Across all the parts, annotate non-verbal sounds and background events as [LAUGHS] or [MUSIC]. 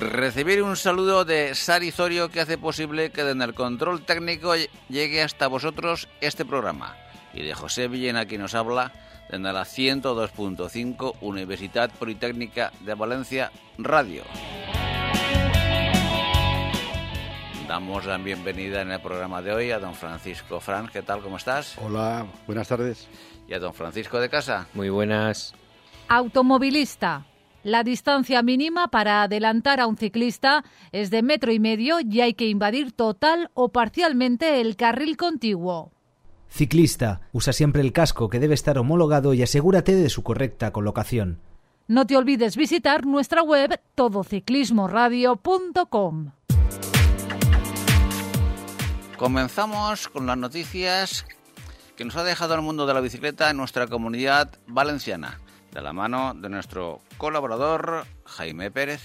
Recibir un saludo de Sari Zorio que hace posible que desde el control técnico llegue hasta vosotros este programa. Y de José Villena que nos habla desde la 102.5 Universidad Politécnica de Valencia Radio. Damos la bienvenida en el programa de hoy a don Francisco Fran. ¿Qué tal? ¿Cómo estás? Hola, buenas tardes. Y a don Francisco de Casa. Muy buenas. Automovilista. La distancia mínima para adelantar a un ciclista es de metro y medio y hay que invadir total o parcialmente el carril contiguo. Ciclista, usa siempre el casco que debe estar homologado y asegúrate de su correcta colocación. No te olvides visitar nuestra web todociclismoradio.com. Comenzamos con las noticias que nos ha dejado el mundo de la bicicleta en nuestra comunidad valenciana de la mano de nuestro colaborador Jaime Pérez.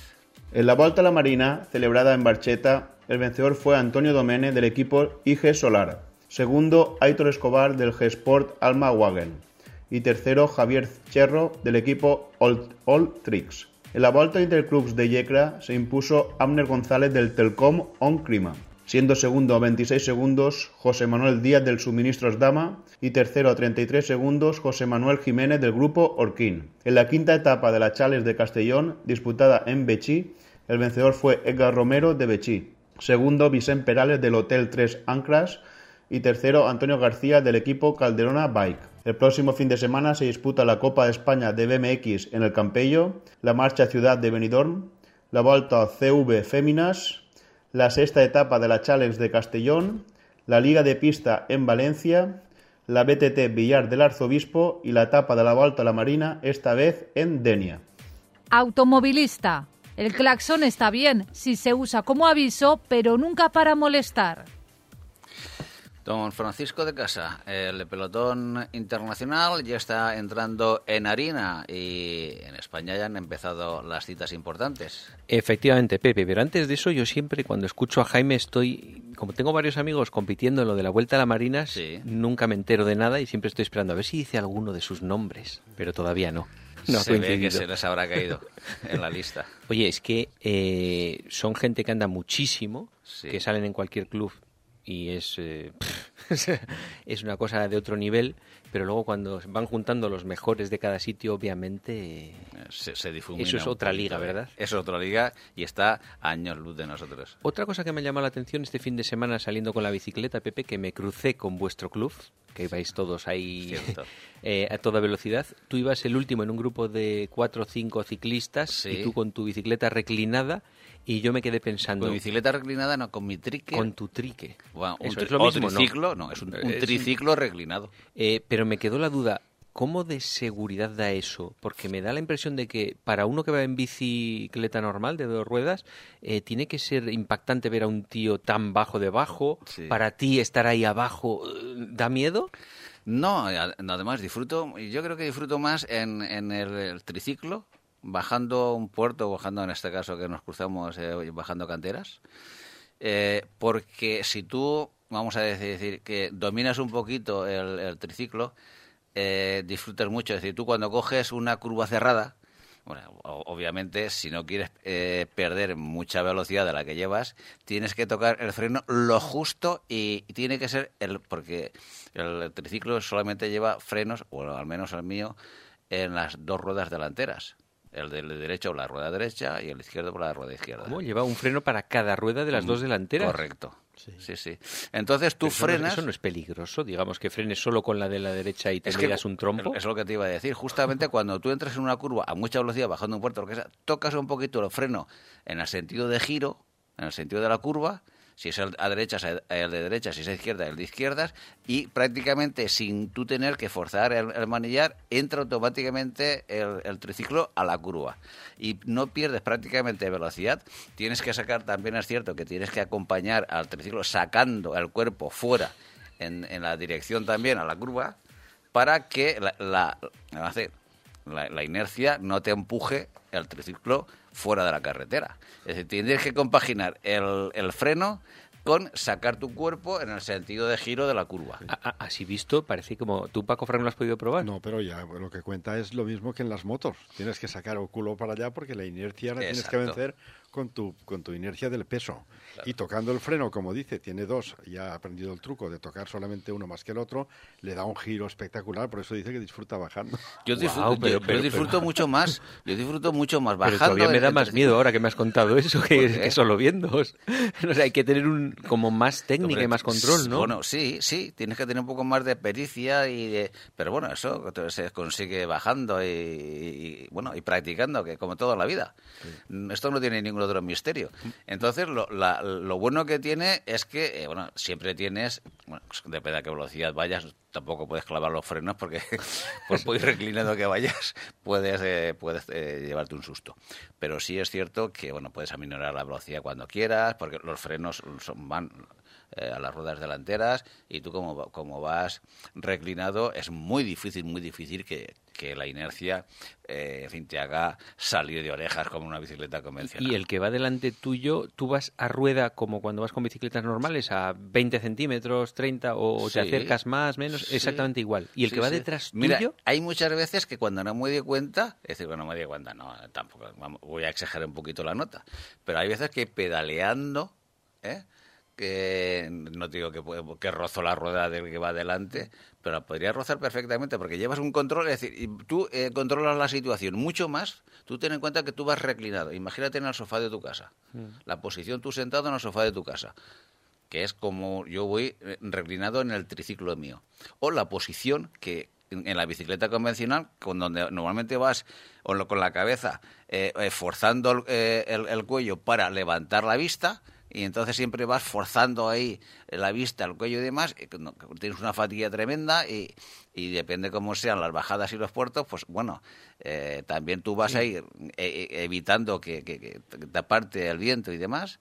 En la Vuelta a la Marina, celebrada en Barcheta, el vencedor fue Antonio Domene del equipo IG Solar, segundo Aitor Escobar del G-Sport Alma Wagen y tercero Javier Cherro del equipo All, Tricks. En la Vuelta Interclubs de Yecra se impuso Amner González del Telcom On Clima siendo segundo a 26 segundos José Manuel Díaz del Suministros Dama y tercero a 33 segundos José Manuel Jiménez del grupo Orquín. En la quinta etapa de la Chales de Castellón, disputada en Bechí, el vencedor fue Edgar Romero de Bechí, segundo Vicente Perales del Hotel 3 Anclas y tercero Antonio García del equipo Calderona Bike. El próximo fin de semana se disputa la Copa de España de BMX en el Campello, la Marcha Ciudad de Benidorm, la Volta CV Féminas, la sexta etapa de la Challenge de Castellón, la Liga de Pista en Valencia, la BTT Villar del Arzobispo y la etapa de la Volta a la Marina, esta vez en Denia. Automovilista. El claxon está bien si se usa como aviso, pero nunca para molestar. Don Francisco de Casa, el pelotón internacional ya está entrando en harina y en España ya han empezado las citas importantes. Efectivamente, Pepe, pero antes de eso yo siempre cuando escucho a Jaime estoy, como tengo varios amigos compitiendo en lo de la Vuelta a la Marina, nunca me entero de nada y siempre estoy esperando a ver si dice alguno de sus nombres, pero todavía no. No se ve que se les habrá caído en la lista. [LAUGHS] Oye, es que eh, son gente que anda muchísimo, que salen en cualquier club y es, eh, [LAUGHS] es una cosa de otro nivel, pero luego cuando van juntando los mejores de cada sitio, obviamente se, se difumina Eso es otra liga, ¿verdad? Eso es otra liga y está a años luz de nosotros. Otra cosa que me llama la atención este fin de semana saliendo con la bicicleta, Pepe, que me crucé con vuestro club, que ibais todos ahí [LAUGHS] eh, a toda velocidad. Tú ibas el último en un grupo de cuatro o cinco ciclistas y tú con tu bicicleta reclinada y yo me quedé pensando... Con bicicleta reclinada, no, con mi trique. Con tu trique. Bueno, un, es lo mismo, triciclo, no, es un, triciclo reclinado. Eh, pero me quedó la duda, ¿cómo de seguridad da eso? Porque me da la impresión de que para uno que va en bicicleta normal, de dos ruedas, eh, tiene que ser impactante ver a un tío tan bajo debajo. Para ti estar ahí abajo, eh, ¿da miedo? No, además disfruto, yo creo que disfruto más en, en el triciclo bajando un puerto, bajando en este caso que nos cruzamos, eh, bajando canteras, eh, porque si tú, vamos a decir, que dominas un poquito el, triciclo, eh, disfrutas mucho. Es decir, tú cuando coges una curva cerrada, bueno, obviamente, si no quieres perder mucha velocidad de la que llevas, tienes que tocar el freno lo justo y, tiene que ser el porque el triciclo solamente lleva frenos, o al menos el mío, en las dos ruedas delanteras el del derecho por la rueda derecha y el izquierdo por la rueda izquierda. ¿Cómo? Lleva un freno para cada rueda de las dos delanteras. Correcto. Sí, sí. Entonces tú frenas. eso no es peligroso, digamos que frenes solo con la de la derecha y te es un trompo. Es lo que te iba a decir. Justamente [LAUGHS] cuando tú entras en una curva a mucha velocidad bajando un puerto, tocas un poquito el freno en el sentido de giro, en el sentido de la curva, si es a derecha, el de derecha, si es a izquierda, el de izquierdas, y prácticamente sin tú tener que forzar el, manillar, entra automáticamente el, triciclo a la curva. Y no pierdes prácticamente velocidad. Tienes que sacar, también es cierto que tienes que acompañar al triciclo sacando el cuerpo fuera en, en la dirección también a la curva para que la, la, la, la inercia no te empuje el triciclo fuera de la carretera. Es decir, tienes que compaginar el, el freno con sacar tu cuerpo en el sentido de giro de la curva. Así visto, parece como... ¿Tú, Paco Frank, lo has podido probar? No, pero ya lo que cuenta es lo mismo que en las motos. Tienes que sacar el culo para allá porque la inercia la tienes que vencer con tu, con tu inercia del peso. Y tocando el freno, como dice, tiene dos, ya ha aprendido el truco de tocar solamente uno más que el otro, le da un giro espectacular, por eso dice que disfruta bajando. Yo disfruto, pero, yo, disfruto mucho más, yo disfruto mucho más bajando. Pero todavía me da más miedo ahora que me has contado eso que, solo viendo. [LAUGHS] O sea, hay que tener un como más técnica y más control, ¿no? Bueno, sí, sí, tienes que tener un poco más de pericia y de, pero bueno, eso se consigue bajando y, bueno, y practicando, que como toda la vida. Esto no tiene ningún otro misterio. Entonces, lo, lo bueno que tiene es que, eh, bueno, siempre tienes, bueno, pues depende a qué velocidad vayas, tampoco puedes clavar los frenos porque [LAUGHS] por muy reclinado que vayas puedes, eh, puedes eh, llevarte un susto. Pero sí es cierto que, bueno, puedes aminorar la velocidad cuando quieras porque los frenos son, van eh, a las ruedas delanteras y tú como, como vas reclinado es muy difícil, muy difícil que, que la inercia eh, en fin, te haga salir de orejas como una bicicleta convencional. Y el que va delante tuyo, tú vas a rueda como cuando vas con bicicletas normales, a 20 centímetros, 30, o te acercas más, menos, exactamente igual. Y el que va detrás Mira, tuyo... hay muchas veces que cuando no me doy cuenta, es decir, cuando no me doy cuenta, no, tampoco, voy a exagerar un poquito la nota, pero hay veces que pedaleando, ¿eh? Que no digo que, que rozo la rueda del que va adelante, pero podría rozar perfectamente porque llevas un control, es decir, tú eh, controlas la situación mucho más, tú ten en cuenta que tú vas reclinado, imagínate en el sofá de tu casa, mm. la posición tú sentado en el sofá de tu casa, que es como yo voy eh, reclinado en el triciclo mío, o la posición que en la bicicleta convencional, con donde normalmente vas con la cabeza eh, forzando el cuello para levantar la vista, y entonces siempre vas forzando ahí la vista, el cuello y demás, tienes una fatiga tremenda y, y depende cómo sean las bajadas y los puertos, pues bueno, eh, también tú vas a ir eh, eh, evitando que, que, te aparte el viento y demás,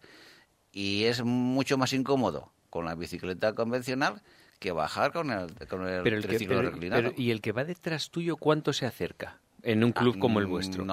y es mucho más incómodo con la bicicleta convencional que bajar con el, con el, reclinado. ¿Y el que va detrás tuyo cuánto se acerca? En un club como el vuestro?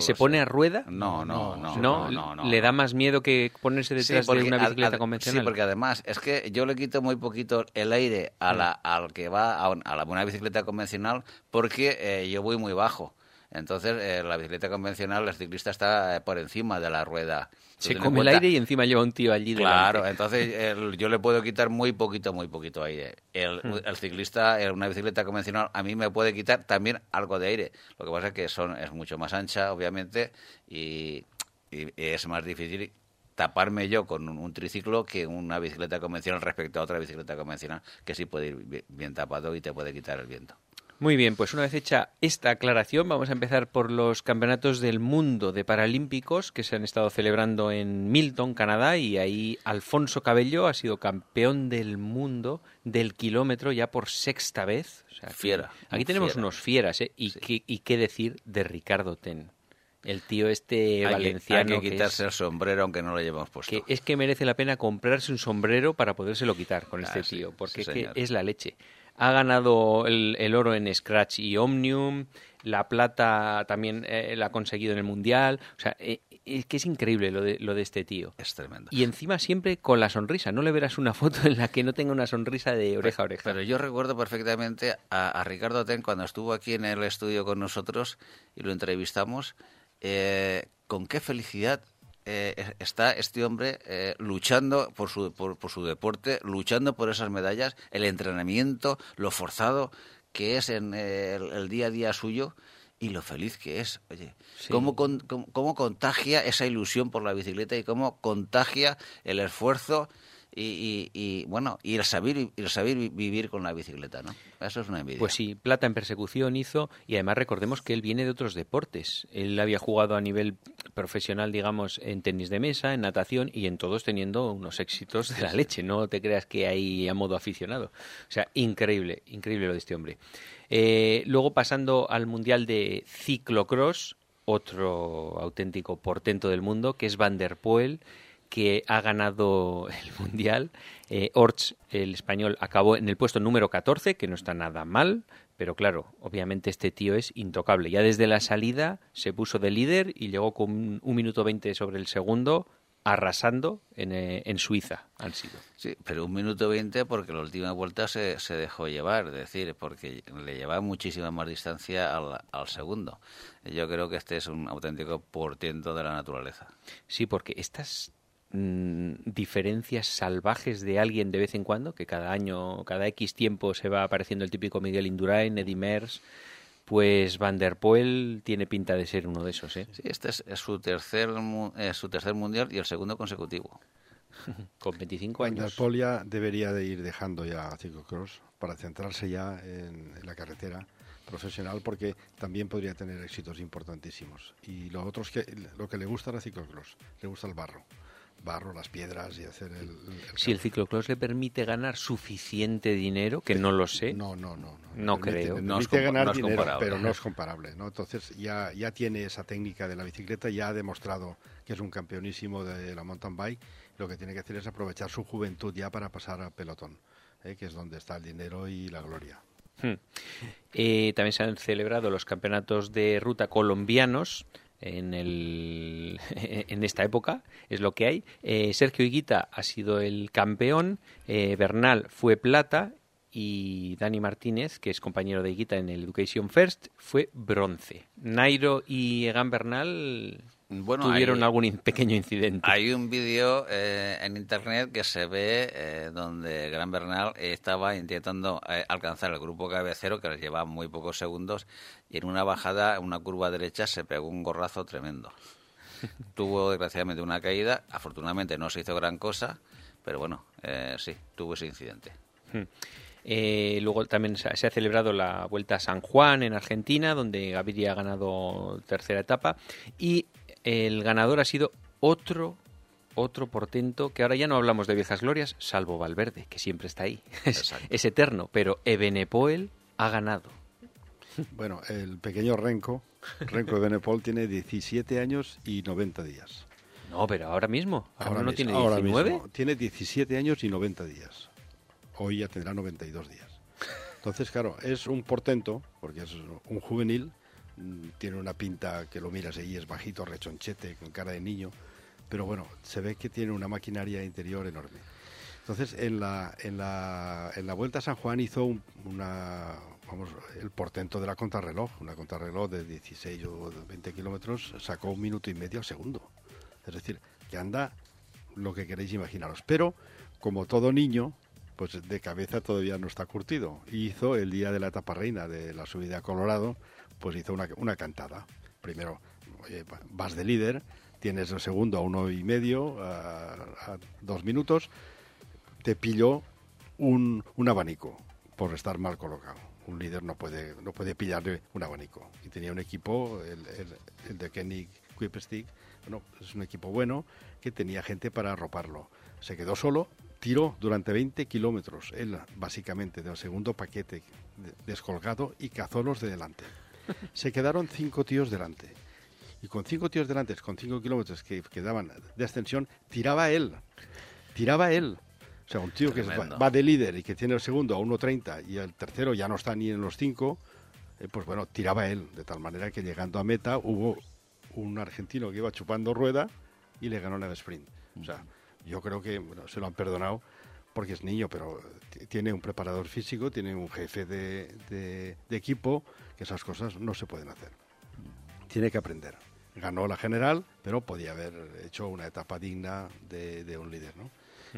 ¿Se, pone a rueda? No, no, no. ¿No? ¿Le da más miedo que ponerse detrás de una bicicleta convencional? Sí, porque además es que yo le quito muy poquito el aire a la, al que va a, a la, una bicicleta convencional porque eh, yo voy muy bajo. Entonces, eh, la bicicleta convencional, el ciclista está eh, por encima de la rueda. Se come el aire y encima lleva un tío allí Claro, entonces yo le puedo quitar muy poquito, muy poquito aire. El, hmm. el ciclista, en una bicicleta convencional, a mí me puede quitar también algo de aire. Lo que pasa es que son, es mucho más ancha, obviamente, y, es más difícil taparme yo con un, triciclo que una bicicleta convencional respecto a otra bicicleta convencional que sí puede ir bien tapado y te puede quitar el viento. Muy bien, pues una vez hecha esta aclaración, vamos a empezar por los campeonatos del mundo de paralímpicos que se han estado celebrando en Milton, Canadá, y ahí Alfonso Cabello ha sido campeón del mundo del kilómetro ya por sexta vez. Fiera. Aquí tenemos unos fieras, ¿eh? Y, qué, y qué decir de Ricardo Ten. El tío este valenciano. hay que quitarse el sombrero aunque no lo llevamos puesto. Que es que merece la pena comprarse un sombrero para podérselo quitar con este ah, tío, porque es, que es la leche. Ha ganado el, oro en Scratch y Omnium, la plata también eh, la ha conseguido en el Mundial. O sea, eh, es que es increíble lo de, lo de este tío. Es tremendo. Y encima siempre con la sonrisa. No le verás una foto en la que no tenga una sonrisa de oreja a oreja. Pero yo recuerdo perfectamente a, Ricardo Ten cuando estuvo aquí en el estudio con nosotros y lo entrevistamos. Eh, con qué felicidad eh, está este hombre eh, luchando por su, por, su deporte, luchando por esas medallas, el entrenamiento, lo forzado que es en el, día a día suyo y lo feliz que es. Oye, cómo, cómo, contagia esa ilusión por la bicicleta y cómo contagia el esfuerzo y, bueno, y el saber, el saber vivir con la bicicleta, ¿no? Eso es una envidia. Pues sí, plata en persecución hizo y además recordemos que él viene de otros deportes. Él había jugado a nivel profesional, digamos, en tenis de mesa, en natación y en todos teniendo unos éxitos de la leche. No te creas que hay a modo aficionado. O sea, increíble, increíble lo de este hombre. Eh, luego pasando al Mundial de Ciclocross, otro auténtico portento del mundo, que es Van der Poel que ha ganado el Mundial. Eh, Orch, el español, acabó en el puesto número 14, que no está nada mal, pero claro, obviamente este tío es intocable. Ya desde la salida se puso de líder y llegó con un minuto 20 sobre el segundo, arrasando en, eh, en, Suiza han sido. Sí, pero un minuto 20 porque la última vuelta se, se dejó llevar, es decir, porque le llevaba muchísima más distancia al, al, segundo. Yo creo que este es un auténtico portiento de la naturaleza. Sí, porque estas mmm, diferencias salvajes de alguien de vez en cuando, que cada año, cada X tiempo se va apareciendo el típico Miguel Indurain, Eddie Mers, pues Van der Poel tiene pinta de ser uno de esos, ¿eh? Sí, este es, es su tercer es su tercer mundial y el segundo consecutivo. [LAUGHS] Con 25 años. Van der Poel ya debería de ir dejando ya ciclocross para centrarse ya en, en, la carretera profesional porque también podría tener éxitos importantísimos. Y lo otro es que lo que le gusta a ciclocross, le gusta el barro barro, las piedras y hacer el... el si el ciclocross le permite ganar suficiente dinero, que no lo sé. No, no, no. No, no permite, creo. No es, ganar no es dinero, comparable. pero no es comparable. ¿no? Entonces ya, ya tiene esa técnica de la bicicleta, ya ha demostrado que es un campeonísimo de la mountain bike. Lo que tiene que hacer es aprovechar su juventud ya para pasar al pelotón, ¿eh? que es donde está el dinero y la gloria. Hmm. Eh, también se han celebrado los campeonatos de ruta colombianos en, el, [LAUGHS] en esta época, es lo que hay. Eh, Sergio Higuita ha sido el campeón, eh, Bernal fue plata y Dani Martínez, que es compañero de Higuita en el Education First, fue bronce. Nairo y Egan Bernal bueno, tuvieron hay, algún pequeño incidente. Hay un vídeo eh, en internet que se ve eh, donde Gran Bernal estaba intentando eh, alcanzar el grupo cabecero que les llevaba muy pocos segundos y en una bajada, en una curva derecha, se pegó un gorrazo tremendo. [LAUGHS] tuvo desgraciadamente una caída, afortunadamente no se hizo gran cosa, pero bueno, eh, sí, tuvo ese incidente. Hmm. Eh, luego también se ha celebrado la Vuelta a San Juan en Argentina, donde Gaviria ha ganado tercera etapa. Y el ganador ha sido otro, otro portento, que ahora ya no hablamos de viejas glorias, salvo Valverde, que siempre está ahí. [LAUGHS] Es, es eterno, pero Ebenepoel ha ganado. Bueno, el pequeño Renko, Renko Ebenepol, tiene 17 años y 90 días. No, pero ahora mismo. Ahora, ahora no mismo, tiene ahora 19. mismo. Tiene 17 años y 90 días. Hoy ya tendrá 92 días. Entonces, claro, es un portento, porque es un juvenil, tiene una pinta que lo miras ahí, es bajito, rechonchete, con cara de niño, pero bueno, se ve que tiene una maquinaria interior enorme. Entonces, en la, en la, en la Vuelta a San Juan hizo un, una, vamos, el portento de la contrarreloj, una contrarreloj de 16 o 20 kilómetros, sacó un minuto y medio al segundo. Es decir, que anda lo que queréis imaginaros. Pero, como todo niño, pues de cabeza todavía no está curtido. Hizo el día de la etapa reina de la subida a Colorado, pues hizo una, una cantada. Primero, vas de líder, tienes el segundo a uno y medio, a, dos minutos, te pilló un, un, abanico por estar mal colocado. Un líder no puede, no puede pillarle un abanico. Y tenía un equipo, el de Kenny Quipstick, bueno, es un equipo bueno que tenía gente para arroparlo. Se quedó solo, tiró durante 20 kilómetros, él básicamente del segundo paquete descolgado y cazó los de delante. Se quedaron cinco tíos delante. Y con cinco tíos delante, con cinco kilómetros que quedaban de ascensión, tiraba él. Tiraba él. O sea, un tío Tremendo. que va, va, de líder y que tiene el segundo a 1.30 y el tercero ya no está ni en los cinco, eh, pues bueno, tiraba él. De tal manera que llegando a meta hubo un argentino que iba chupando rueda y le ganó en el sprint. O sea, yo creo que bueno, se lo han perdonado porque es niño, pero tiene un preparador físico, tiene un jefe de, de, de, equipo, que esas cosas no se pueden hacer. Tiene que aprender. Ganó la general, pero podía haber hecho una etapa digna de, de un líder, ¿no?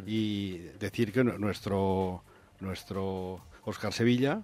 Y decir que nuestro, nuestro Oscar Sevilla,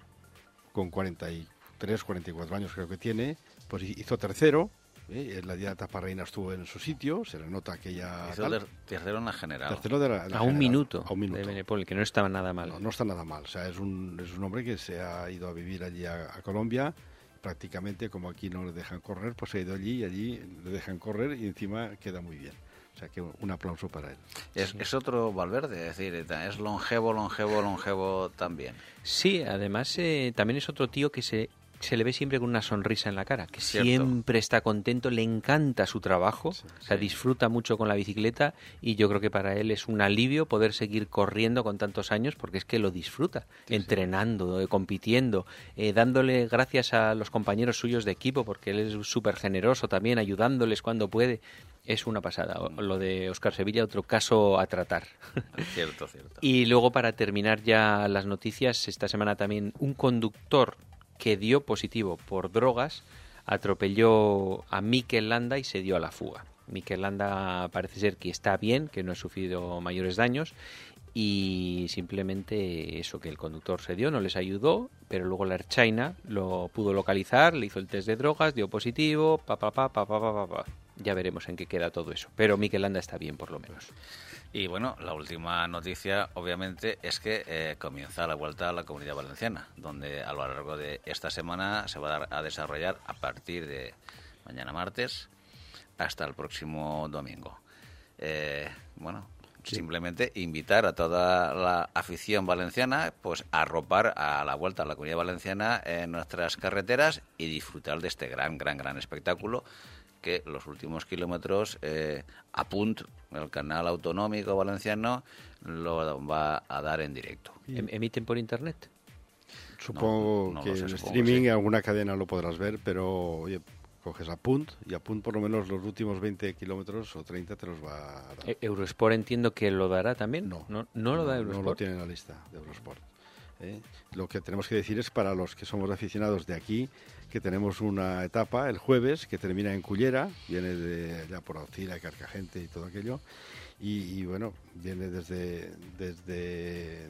con 43, 44 años creo que tiene, pues hizo tercero, ¿eh? la día de etapa reina estuvo en su sitio, se le nota que tal. tercero en la general. Tercero de la, la a, general, un minuto a un minuto de Benepol, que no estaba nada mal. No, no está nada mal. O sea, es un, es un hombre que se ha ido a vivir allí a, a, Colombia. Prácticamente, como aquí no le dejan correr, pues se ha ido allí y allí le dejan correr y encima queda muy bien. O sea que un aplauso para él. Es, es, otro Valverde, es decir, es longevo, longevo, longevo también. Sí, además eh, también es otro tío que se se le ve siempre con una sonrisa en la cara, que siempre está contento, le encanta su trabajo, o sea, disfruta mucho con la bicicleta y yo creo que para él es un alivio poder seguir corriendo con tantos años porque es que lo disfruta, entrenando, eh, compitiendo, eh, dándole gracias a los compañeros suyos de equipo porque él es súper generoso también, ayudándoles cuando puede. Es una pasada. Lo de Oscar Sevilla, otro caso a tratar. [LAUGHS] Cierto, cierto. y luego, para terminar ya las noticias, esta semana también un conductor que dio positivo por drogas atropelló a Mikel y se dio a la fuga. Mikel Landa parece ser que está bien, que no ha sufrido mayores daños y simplemente eso que el conductor se dio no les ayudó, pero luego la China lo pudo localizar, le hizo el test de drogas, dio positivo, pa pa pa pa pa pa pa. Ya veremos en qué queda todo eso, pero Mikel Landa está bien por lo menos. Y bueno, la última noticia, obviamente, es que eh, comienza la vuelta a la comunidad valenciana, donde a lo largo de esta semana se va a, desarrollar a partir de mañana martes hasta el próximo domingo. Eh, bueno, simplemente invitar a toda la afición valenciana pues a arropar a la vuelta a la comunidad valenciana en nuestras carreteras y disfrutar de este gran, gran, gran espectáculo que los últimos kilómetros eh, Apunt, el canal autonómico valenciano, lo va a dar en directo. ¿Em-, ¿Emiten por internet? Supongo que en streaming en alguna cadena lo podrás ver, pero oye, coges Apunt y Apunt por lo menos los últimos 20 kilómetros o 30 te los va a dar. ¿E-, ¿Eurosport entiendo que lo dará también? No, no, no lo da Eurosport. No lo tiene en la lista de Eurosport. ¿Eh? Lo que tenemos que decir es para los que somos aficionados de aquí, que tenemos una etapa el jueves que termina en Cullera, viene de ya por Alcira, Carcagente y todo aquello, y, bueno, viene desde, desde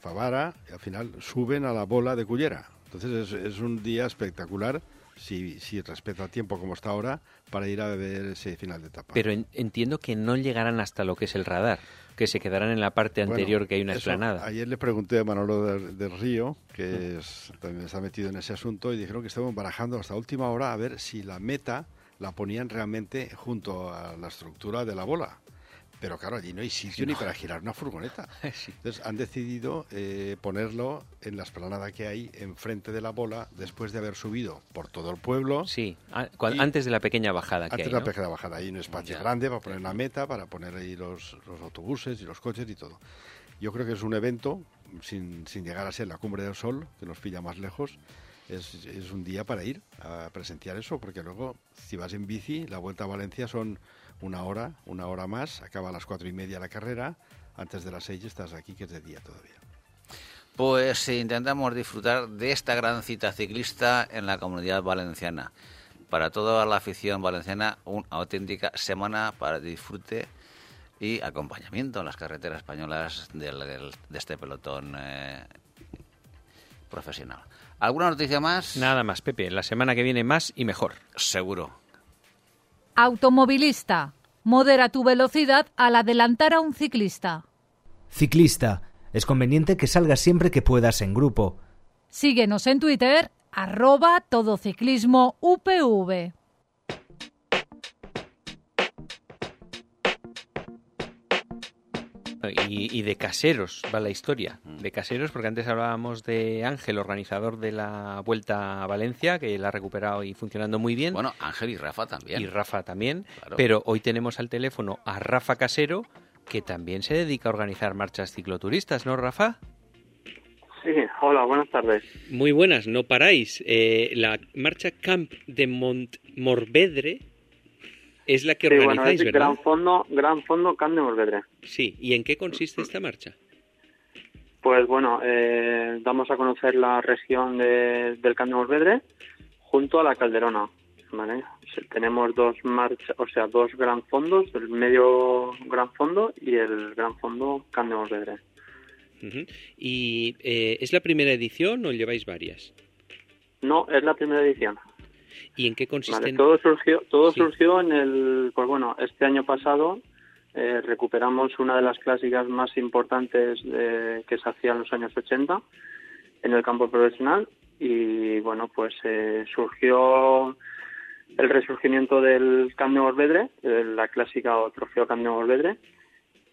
Favara y al final suben a la bola de Cullera. Entonces es, un día espectacular si, si respeta el tiempo como está ahora para ir a ver ese final de etapa. Pero entiendo que no llegarán hasta lo que es el radar que se quedarán en la parte anterior que hay una explanada. Ayer le pregunté a Manolo del, Río, que también está metido en ese asunto, y dijeron que estaban barajando hasta última hora a ver si la meta la ponían realmente junto a la estructura de la bola. Pero claro, allí no hay sitio ni para girar una furgoneta. [LAUGHS] Entonces han decidido eh, ponerlo en la esplanada que hay enfrente de la bola después de haber subido por todo el pueblo. Sí, antes de la pequeña bajada. antes de la pequeña bajada. Hay un espacio grande para poner una meta, para poner ahí los, los, autobuses y los coches y todo. Yo creo que es un evento, sin, sin llegar a ser la cumbre del sol, que nos pilla más lejos, es, es un día para ir a presenciar eso, porque luego, si vas en bici, la vuelta a Valencia son una hora, una hora más, acaba a las cuatro y media la carrera, antes de las seis estás aquí, que es de día todavía. Pues intentamos disfrutar de esta gran cita ciclista en la comunidad valenciana. Para toda la afición valenciana, una auténtica semana para disfrute y acompañamiento en las carreteras españolas de este pelotón eh, profesional. ¿Alguna noticia más? Nada más, Pepe. La semana que viene más y mejor. Seguro. Automovilista. Modera tu velocidad al adelantar a un ciclista. Ciclista. Es conveniente que salgas siempre que puedas en grupo. Síguenos en Twitter, arroba todociclismo UPV. Y, de caseros va la historia. De caseros, porque antes hablábamos de Ángel, organizador de la Vuelta a Valencia, que la ha recuperado y funcionando muy bien. Bueno, Ángel y Rafa también. Y Rafa también. Pero hoy tenemos al teléfono a Rafa Casero, que también se dedica a organizar marchas cicloturistas, ¿no, Rafa? Sí, hola, buenas tardes. Muy buenas, no paráis. Eh, la marcha Camp de Montmorvedre es la que organizáis, bueno, Gran Fondo, Gran Fondo Camp de Morvedre. Sí, ¿y en qué consiste esta marcha? Pues bueno, eh, damos a conocer la región del Camp de Morvedre junto a la Calderona. ¿vale? Tenemos dos marchas, o sea, dos gran fondos, el medio gran fondo y el gran fondo Camp de Morvedre. ¿Y eh, es la primera edición o lleváis varias? No, es la primera edición. ¿Y en qué consiste? todo surgió, todo surgió en el, pues bueno, este año pasado eh, recuperamos una de las clásicas más importantes que se hacía en los años 80 en el campo profesional y bueno, pues eh, surgió el resurgimiento del Camp de la clásica o trofeo Camp de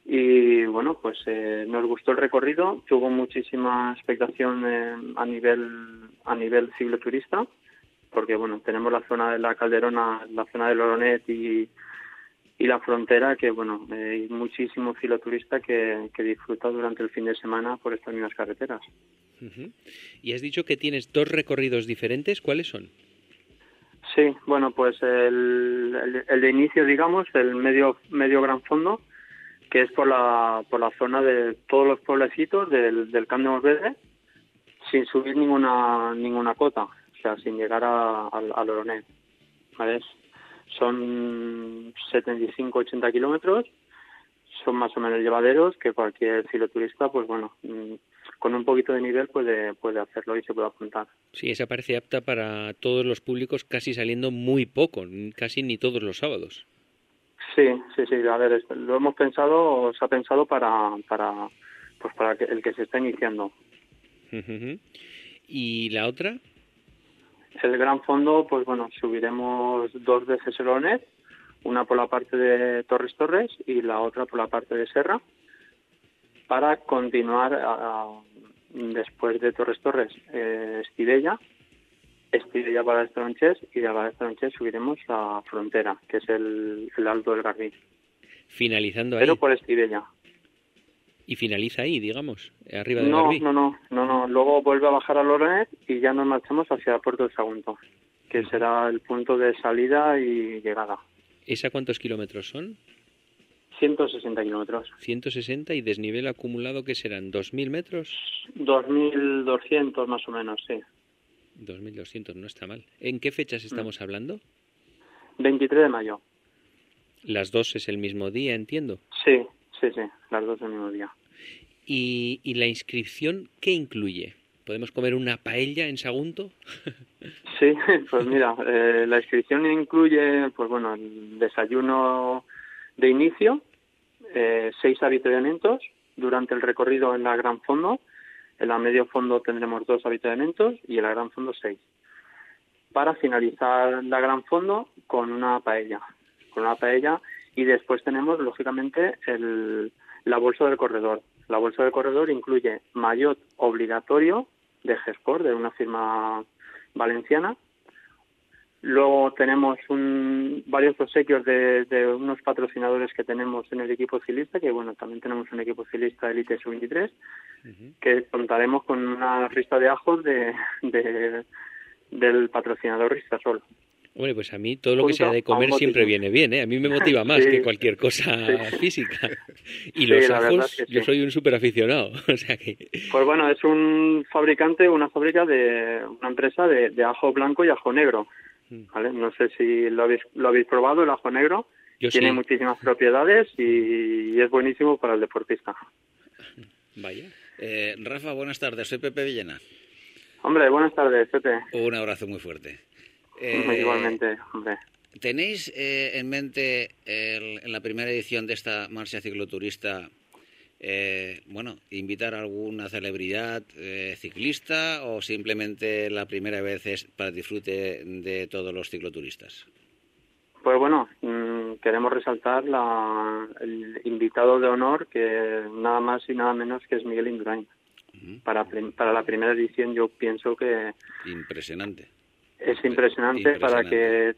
y bueno, pues eh, nos gustó el recorrido, tuvo muchísima expectación a nivel a nivel cicloturista turista porque bueno, tenemos la zona de la Calderona, la zona del Oronet y, y la frontera, que bueno, hay muchísimo filoturista que, que disfruta durante el fin de semana por estas mismas carreteras. Y has dicho que tienes dos recorridos diferentes, ¿cuáles son? Sí, bueno, pues el, el, de inicio, digamos, el medio, medio gran fondo, que es por la, por la zona de todos los pueblecitos del, del Camp de sin subir ninguna, ninguna cota, sea, sin llegar a, al Oronet. ¿vale? Son 75-80 kilómetros, son más o menos llevaderos que cualquier filoturista, pues bueno, mm, con un poquito de nivel puede, puede hacerlo y se puede apuntar. Sí, esa parece apta para todos los públicos, casi saliendo muy poco, casi ni todos los sábados. Sí, sí, sí, a ver, lo hemos pensado, se ha pensado para, para, pues para el que se está iniciando. ¿Y la otra? El gran fondo, pues bueno, subiremos dos veces el ONET, una por la parte de Torres Torres y la otra por la parte de Serra, para continuar después de Torres Torres, eh, Estivella, Estivella para Estronches y de Estronches subiremos a Frontera, que es el, Alto del Garbí. Finalizando ahí. Pero por Estivella. Y finaliza ahí, digamos, arriba del no, Garbí. No, no, no, no. Luego vuelve a bajar a Lorenet y ya nos marchamos hacia Puerto de Sagunto, que será el punto de salida y llegada. ¿Esa cuántos kilómetros son? 160 kilómetros. 160 y desnivel acumulado que serán 2.000 metros. 2.200 más o menos, sí. 2.200, no está mal. ¿En qué fechas estamos mm. hablando? 23 de mayo. Las dos es el mismo día, entiendo. Sí, sí, sí, las dos el mismo día. ¿Y, y la inscripción qué incluye? ¿Podemos comer una paella en Sagunto? [LAUGHS] sí, pues mira, eh, la inscripción incluye, pues bueno, el desayuno de inicio, eh, seis avituallamientos durante el recorrido en la gran fondo. En la medio fondo tendremos dos avituallamientos y en la gran fondo seis. Para finalizar la gran fondo con una paella, con una paella y después tenemos lógicamente el, la bolsa del corredor. La bolsa del corredor incluye maillot obligatorio de Gesport, de una firma valenciana, Luego tenemos un, varios obsequios de, unos patrocinadores que tenemos en el equipo cilista, que bueno, también tenemos un equipo cilista Elite Sub-23, que contaremos con una rista de ajos de, del patrocinador Ristasol. Bueno, pues a mí todo lo que sea de comer siempre viene bien, ¿eh? A mí me [LAUGHS] motiva más que cualquier cosa física. [LAUGHS] Y los ajos, yo soy un súper aficionado, [LAUGHS] o sea que... Pues bueno, es un fabricante, una fábrica de una empresa de ajo blanco y ajo negro. ¿vale? No sé si lo habéis, lo habéis probado, el ajo negro. Tiene muchísimas propiedades y, es buenísimo para el deportista. Vaya. Eh, Rafa, buenas tardes. Soy Pepe Villena. Hombre, buenas tardes, Pepe. Un abrazo muy fuerte. Eh, Igualmente, hombre. ¿Tenéis eh, en mente en la primera edición de esta marcha cicloturista eh, bueno, invitar a alguna celebridad eh, ciclista o simplemente la primera vez es para disfrute de todos los cicloturistas? Pues bueno, mm, queremos resaltar el invitado de honor que nada más y nada menos que es Miguel Indurain. para, para la primera edición yo pienso que... Impresionante. Es impresionante, para que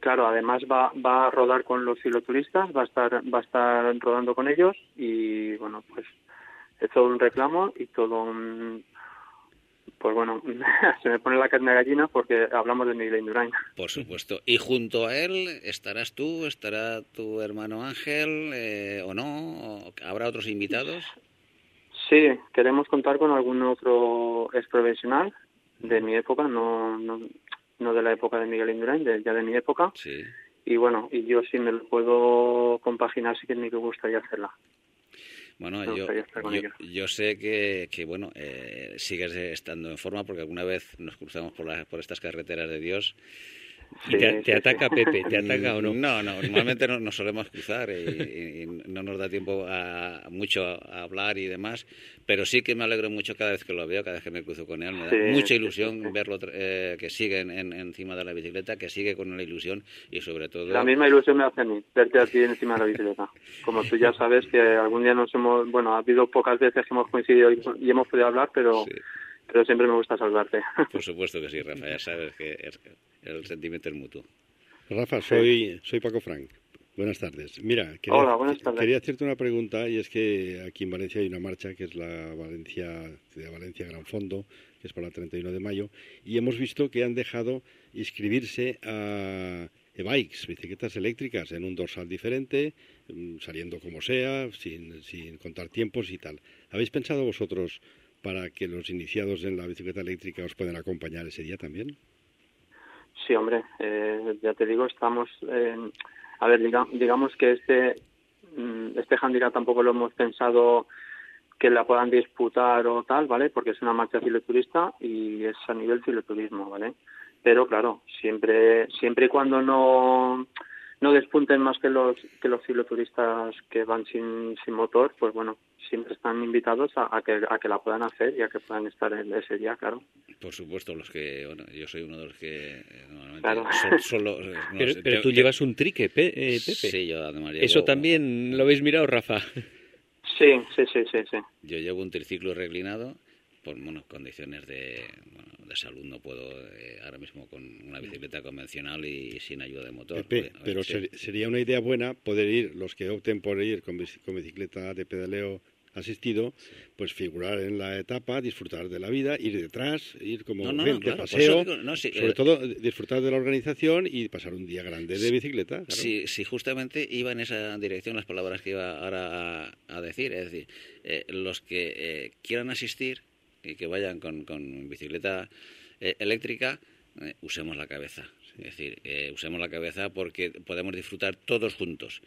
claro, además va, va a rodar con los cicloturistas, va a estar, va a estar rodando con ellos y bueno, pues es todo un reclamo y todo un, pues bueno, [LAUGHS] se me pone la carne de gallina porque hablamos de Miguel Indurain. Por supuesto. Y junto a él estarás tú, estará tu hermano Ángel eh, o no, ¿habrá otros invitados? Sí, queremos contar con algún otro ex profesional de mi época, no, no, no de la época de Miguel Indurain, ya de mi época. Sí. Y bueno, y yo si me lo puedo compaginar, sí que me gustaría hacerla. Bueno, yo, yo, sé que, que bueno, eh, sigues estando en forma porque alguna vez nos cruzamos por, por estas carreteras de Dios te, ataca Pepe? ¿Te [LAUGHS] ataca o no? No, no, normalmente no, nos solemos cruzar y, no nos da tiempo a, mucho a hablar y demás, pero sí que me alegro mucho cada vez que lo veo, cada vez que me cruzo con él. Me da mucha ilusión verlo eh, que sigue en, encima de la bicicleta, que sigue con la ilusión y sobre todo... La misma ilusión me hace a mí, verte aquí encima de la bicicleta. Como tú ya sabes que algún día nos hemos... Bueno, ha habido pocas veces que hemos coincidido y, hemos podido hablar, pero... pero siempre me gusta saludarte. Por supuesto que sí, Rafa, ya sabes que el sentimiento es mutuo. Rafa, soy, soy Paco Frank. Buenas tardes. Mira, quería, quería hacerte una pregunta y es que aquí en Valencia hay una marcha que es la Valencia de Valencia Gran Fondo, que es para el 31 de mayo, y hemos visto que han dejado inscribirse a e-bikes, bicicletas eléctricas en un dorsal diferente, mm, saliendo como sea, sin, sin contar tiempos y tal. ¿Habéis pensado vosotros para que los iniciados en la bicicleta eléctrica os puedan acompañar ese día también? Sí, hombre, eh, ya te digo, estamos... en a ver, digamos que este, mm, este handicap tampoco lo hemos pensado que la puedan disputar o tal, ¿vale? Porque es una marcha filoturista y es a nivel filoturismo, ¿vale? Pero claro, siempre, siempre y cuando no, no despunten más que los que los filoturistas que van sin, sin motor, pues bueno, siempre están invitados a, que, a que la puedan hacer y a que puedan estar en ese día, claro. Por supuesto, los que, bueno, yo soy uno de los que eh, normalmente solo... pero, tú llevas un trique, eh, Pepe. Sí, yo además ¿Eso también lo habéis mirado, Rafa? Sí, sí, sí, sí, sí. Yo llevo un triciclo reclinado por bueno, condiciones de, de salud no puedo eh, ahora mismo con una bicicleta convencional y sin ayuda de motor. pero sería una idea buena poder ir, los que opten por ir con, bicicleta de pedaleo asistido, pues figurar en la etapa, disfrutar de la vida, ir detrás, ir como de paseo, sobre todo disfrutar de la organización y pasar un día grande de bicicleta. Si, justamente iba en esa dirección las palabras que iba ahora a, decir, es decir, eh, los que eh, quieran asistir y que vayan con, con bicicleta eh, eléctrica, eh, usemos la cabeza. Es decir, eh, usemos la cabeza porque podemos disfrutar todos juntos.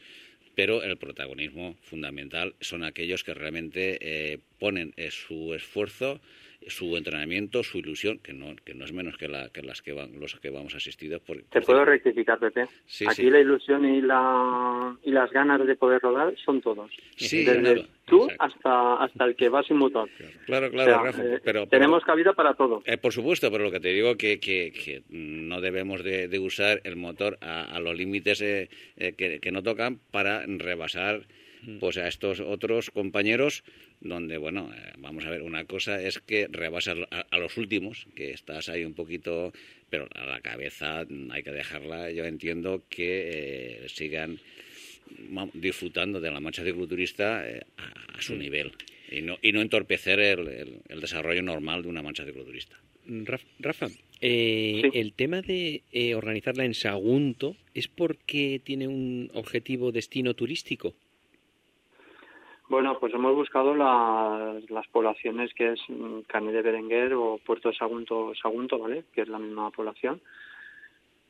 Pero el protagonismo fundamental son aquellos que realmente ponen su esfuerzo su entrenamiento, su ilusión, que no, que no es menos que, la, que las que van, los que vamos asistidos. Por, Te puedo rectificar, Pepe. Aquí la ilusión y, la, y las ganas de poder rodar son todos. Sí, Desde tú hasta, hasta el que va sin motor. Claro, claro, eh, pero, Tenemos cabida para todo. Eh, por supuesto, pero lo que te digo que, que, que no debemos de, usar el motor a, los límites eh, que, que no tocan para rebasar pues a estos otros compañeros donde, bueno, eh, vamos a ver, una cosa es que rebasas a, los últimos, que estás ahí un poquito, pero a la cabeza hay que dejarla, yo entiendo que eh, sigan disfrutando de la marcha cicloturista eh, a, su nivel y no, y no entorpecer el, el, desarrollo normal de una marcha cicloturista. Rafa, el tema de organizarla en Sagunto es porque tiene un objetivo destino turístico. Bueno, pues hemos buscado las, las poblaciones que es mm, Cané de Berenguer o Puerto Sagunto, Sagunto, ¿vale? Que es la misma población.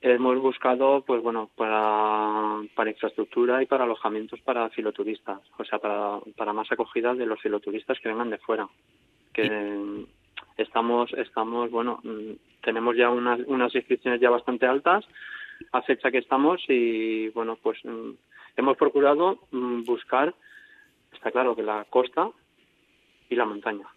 Hemos buscado, pues bueno, para, para infraestructura y para alojamientos para filoturistas, o sea, para, para más acogida de los filoturistas que vengan de fuera. Que estamos, estamos, bueno, mm, tenemos ya unas, unas inscripciones ya bastante altas a fecha que estamos y, bueno, pues mm, hemos procurado buscar está claro que la costa y la montaña.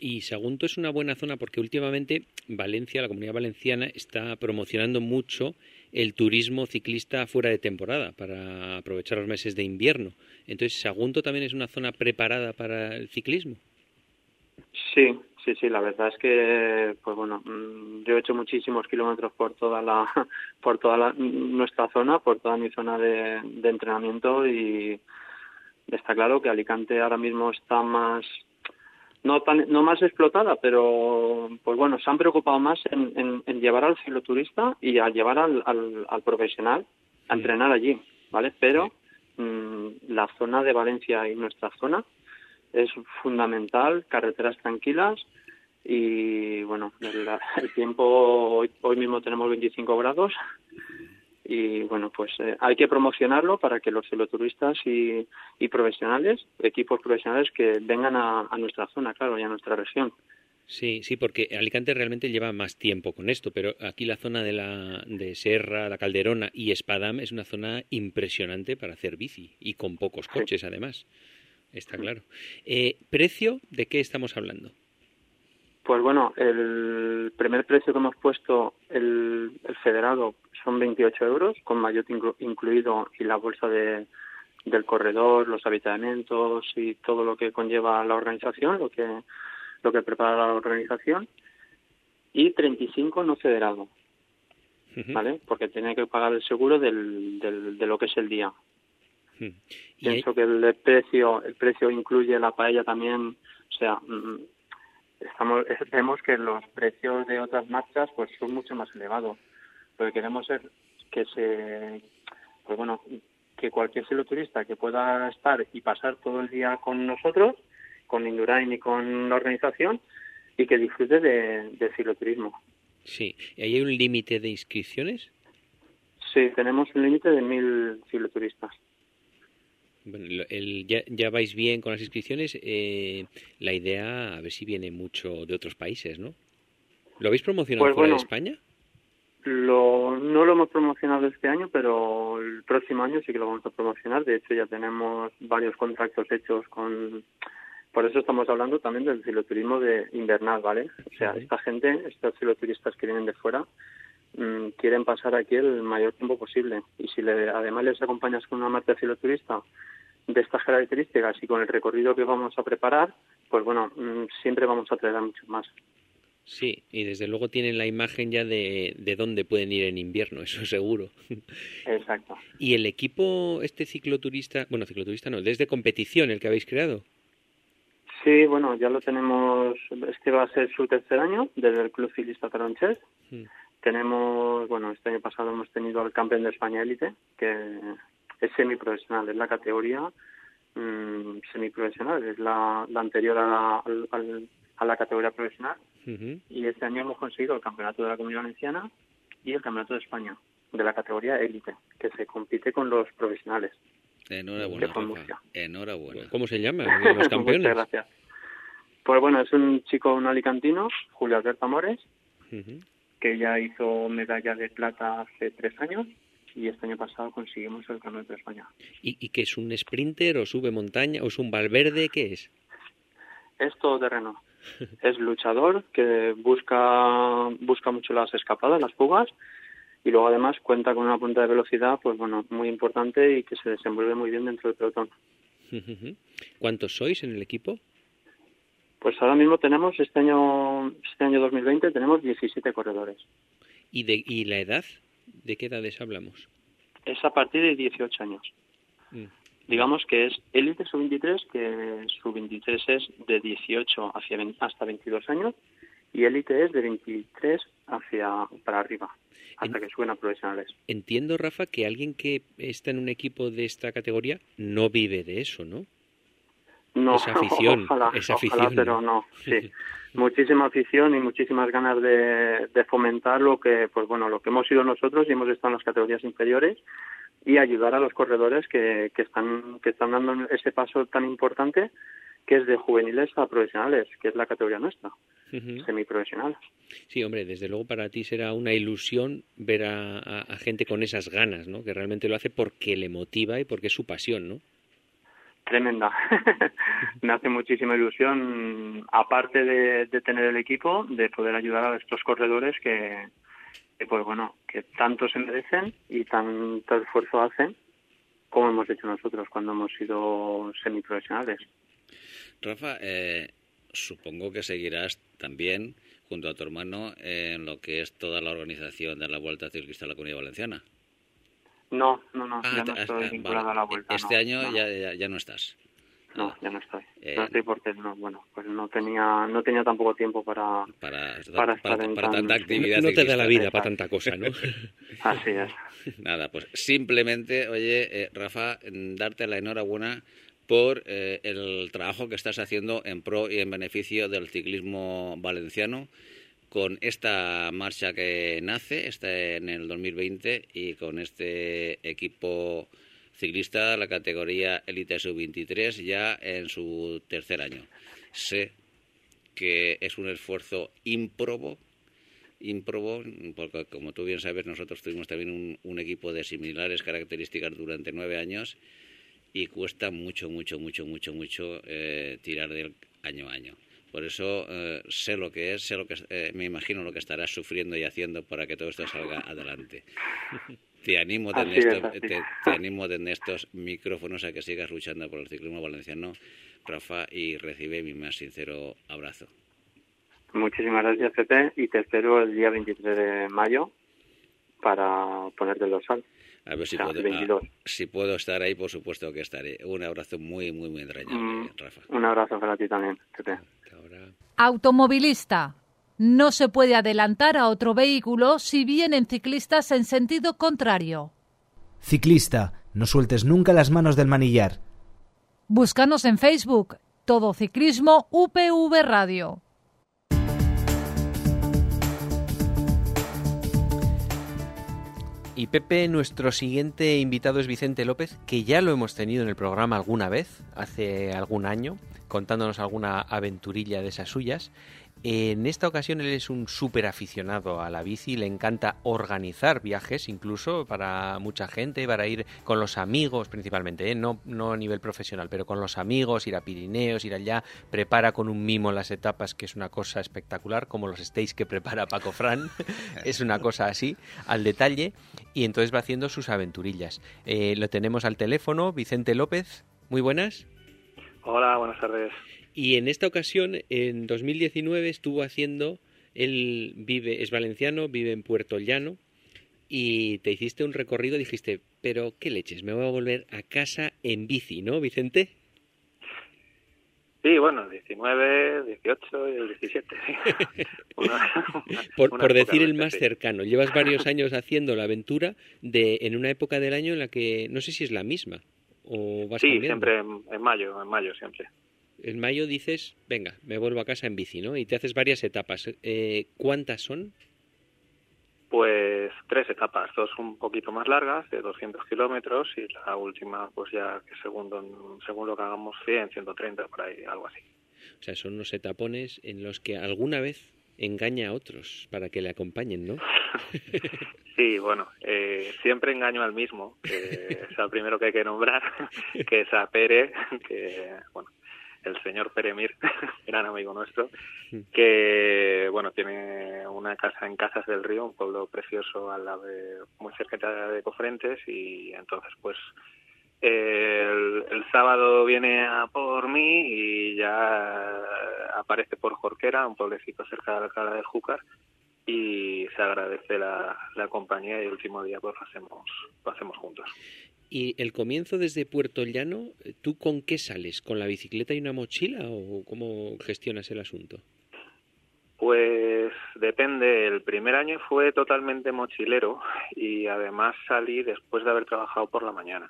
y Sagunto es una buena zona porque últimamente Valencia, la comunidad valenciana, está promocionando mucho el turismo ciclista fuera de temporada para aprovechar los meses de invierno. Entonces, ¿Sagunto también es una zona preparada para el ciclismo? Sí, sí, sí. La verdad es que, pues bueno, mm, yo he hecho muchísimos kilómetros por toda la, [LAUGHS] por toda nuestra zona, por toda mi zona de entrenamiento y está claro que Alicante ahora mismo está más no tan, no más explotada, pero pues bueno, se han preocupado más en, llevar al cicloturista y a llevar al, al, profesional a entrenar allí, ¿vale? Pero mm, la zona de Valencia y nuestra zona es fundamental, carreteras tranquilas y bueno, el, el tiempo hoy, hoy mismo tenemos 25 grados y bueno pues eh, hay que promocionarlo para que los celoturistas y, y profesionales equipos profesionales que vengan a, nuestra zona claro y a nuestra región Sí, sí, porque Alicante realmente lleva más tiempo con esto, pero aquí la zona de la de Serra, la Calderona y Espadam es una zona impresionante para hacer bici y con pocos coches además. Está claro. Eh, ¿Precio de qué estamos hablando? Pues bueno, el primer precio que hemos puesto el, el federado son 28 euros, con maillot incluido y la bolsa de, del corredor, los habitamientos y todo lo que conlleva la organización, lo que, lo que prepara la organización, y 35 no federado. ¿vale? Porque tiene que pagar el seguro del, del, de lo que es el día. Pienso que el precio el precio incluye la paella también, o sea, mm, estamos vemos que los precios de otras marchas pues son mucho más elevados. Lo que queremos es que se pues bueno, que cualquier cicloturista que pueda estar y pasar todo el día con nosotros, con Indurain y con la organización, y que disfrute de, de cicloturismo. Sí, ¿y hay un límite de inscripciones? Sí, tenemos un límite de mil cicloturistas. Bueno, el, ya, ya, vais bien con las inscripciones. Eh, la idea, a ver si viene mucho de otros países, ¿no? ¿Lo habéis promocionado pues fuera de España? Lo, no lo hemos promocionado este año, pero el próximo año sí que lo vamos a promocionar. De hecho, ya tenemos varios contactos hechos con... Por eso estamos hablando también del cicloturismo de invernal, ¿vale? O sea, esta gente, estos cicloturistas que vienen de fuera, mmm, quieren pasar aquí el mayor tiempo posible. Y si le, además les acompañas con una marcha cicloturista de estas características y con el recorrido que vamos a preparar, pues bueno, mmm, siempre vamos a traer a muchos más. Sí, y desde luego tienen la imagen ya de, de dónde pueden ir en invierno, [LAUGHS] eso seguro. Exacto. ¿Y el equipo, este cicloturista, bueno, cicloturista no, desde competición el que habéis creado? Sí, bueno, ya lo tenemos, este va a ser su tercer año desde el Club Ciclista Taronches. Mm. Tenemos, bueno, este año pasado hemos tenido al campeón de España Élite, que es semiprofesional, es la categoría mmm, semiprofesional, es la, la anterior a, al, al a la categoría profesional uh -huh. y este año hemos conseguido el campeonato de la Comunidad Valenciana y el campeonato de España de la categoría élite que se compite con los profesionales enhorabuena Rafa. enhorabuena ¿cómo se llama [LAUGHS] los campeones? muchas gracias pues bueno es un chico un alicantino Julio Alberto Amores uh -huh. Que ya hizo medalla de plata hace tres años y este año pasado conseguimos el campeonato de España ¿y, y qué es un sprinter o sube montaña o es un Valverde qué es? es todo terreno [LAUGHS] es luchador que busca busca mucho las escapadas, las fugas y luego además cuenta con una punta de velocidad pues bueno muy importante y que se desenvuelve muy bien dentro del pelotón. [LAUGHS] ¿Cuántos sois en el equipo? Pues ahora mismo tenemos este año este año 2020 tenemos 17 corredores. ¿Y de y la edad? ¿De qué edades hablamos? Es a partir de 18 años. Mm digamos que es élite sub-23, que sub-23 es de 18 hacia 20, hasta 22 años y élite es de 23 hacia para arriba, hasta en, que suben a profesionales. Entiendo, Rafa, que alguien que está en un equipo de esta categoría no vive de eso, ¿no? No, esa afición, [LAUGHS] ojalá, esa afición, ojalá, pero no, [LAUGHS] sí. muchísima afición y muchísimas ganas de, de fomentar lo que, pues bueno, lo que hemos sido nosotros y hemos estado en las categorías inferiores y ayudar a los corredores que, que están que están dando ese paso tan importante que es de juveniles a profesionales, que es la categoría nuestra, uh -huh. semiprofesional. Sí, hombre, desde luego para ti será una ilusión ver a, a, a, gente con esas ganas, ¿no? Que realmente lo hace porque le motiva y porque es su pasión, ¿no? Tremenda. [LAUGHS] Me hace muchísima ilusión, aparte de, tener el equipo, de poder ayudar a estos corredores que, pues bueno, que tanto se merecen y tanto esfuerzo hacen como hemos hecho nosotros cuando hemos sido semiprofesionales. Rafa, eh, supongo que seguirás también junto a tu hermano en lo que es toda la organización de la Vuelta Ciclista de la Comunidad Valenciana. No, no, no, ah, ya no estoy ah, vinculado vale. a la Vuelta. Este no, año no. Ya, ya, ya no estás. No, ya no estoy. Eh, no estoy porque no, bueno, pues no tenía, no tenía tampoco tiempo para, para, para estar para, en para tanta [LAUGHS] actividad. No te da la vida para tanta cosa, ¿no? [LAUGHS] Así es. [LAUGHS] Nada, pues simplemente, oye, eh, Rafa, darte la enhorabuena por eh, el trabajo que estás haciendo en pro y en beneficio del ciclismo valenciano con esta marcha que nace este en el 2020 y con este equipo ciclista la categoría Elite Sub-23 ya en su tercer año. Sé que es un esfuerzo ímprobo, ímprobo, porque como tú bien sabes, nosotros tuvimos también un, un equipo de similares características durante nueve años y cuesta mucho, mucho, mucho, mucho, mucho eh, tirar del año a año. Por eso eh, sé lo que es, sé lo que eh, me imagino lo que estarás sufriendo y haciendo para que todo esto salga adelante. [LAUGHS] te animo de estos, te, te, animo de estos micrófonos a que sigas luchando por el ciclismo valenciano, Rafa, y recibe mi más sincero abrazo. Muchísimas gracias, Pepe, y te espero el día 23 de mayo para ponerte el dorsal. A ver si, puedo, si puedo estar ahí, por supuesto que estaré. Un abrazo muy, muy, muy entrañable, mm, Rafa. Un abrazo para ti también. Automovilista. No se puede adelantar a otro vehículo si vienen ciclistas en sentido contrario. Ciclista, no sueltes nunca las manos del manillar. Búscanos en Facebook, Todo Ciclismo UPV Radio. Y Pepe, nuestro siguiente invitado es Vicente López, que ya lo hemos tenido en el programa alguna vez, hace algún año, contándonos alguna aventurilla de esas suyas. En esta ocasión él es un súper aficionado a la bici, le encanta organizar viajes incluso para mucha gente, para ir con los amigos principalmente, ¿eh? no, no a nivel profesional, pero con los amigos, ir a Pirineos, ir allá, prepara con un mimo las etapas, que es una cosa espectacular, como los stays que prepara Paco Fran, [LAUGHS] es una cosa así, al detalle, y entonces va haciendo sus aventurillas. Eh, lo tenemos al teléfono, Vicente López, muy buenas. Hola, buenas tardes. Y en esta ocasión, en 2019, estuvo haciendo, él vive, es valenciano, vive en Puerto Llano, y te hiciste un recorrido, dijiste, pero qué leches, me voy a volver a casa en bici, ¿no, Vicente? Sí, bueno, 19, 18 y el 17. [LAUGHS] por, por decir el más cercano, llevas varios años haciendo la aventura de en una época del año en la que no sé si es la misma o vas Sí, siempre en mayo, en mayo siempre en mayo dices, venga, me vuelvo a casa en bici, ¿no? Y te haces varias etapas. Eh, ¿Cuántas son? Pues tres etapas, dos un poquito más largas, de 200 kilómetros, y la última, pues ya que segundo, según lo que hagamos, 100, 130, por ahí, algo así. O sea, son unos etapones en los que alguna vez engaña a otros para que le acompañen, ¿no? [LAUGHS] sí, bueno, eh, siempre engaño al mismo, que es el primero que hay que nombrar, [LAUGHS] que es a Pere, que, bueno, el señor Peremir, [LAUGHS] gran amigo nuestro, que bueno tiene una casa en Casas del Río, un pueblo precioso al lado de, muy cerca de Cofrentes y entonces pues el, sábado viene a por mí y ya aparece por Jorquera, un pueblecito cerca de la Cala del Júcar y se agradece la, la compañía y el último día pues lo hacemos, lo hacemos juntos. Y el comienzo desde Puerto Llano, ¿tú con qué sales? ¿Con la bicicleta y una mochila o cómo gestionas el asunto? Pues depende. El primer año fue totalmente mochilero y además salí después de haber trabajado por la mañana.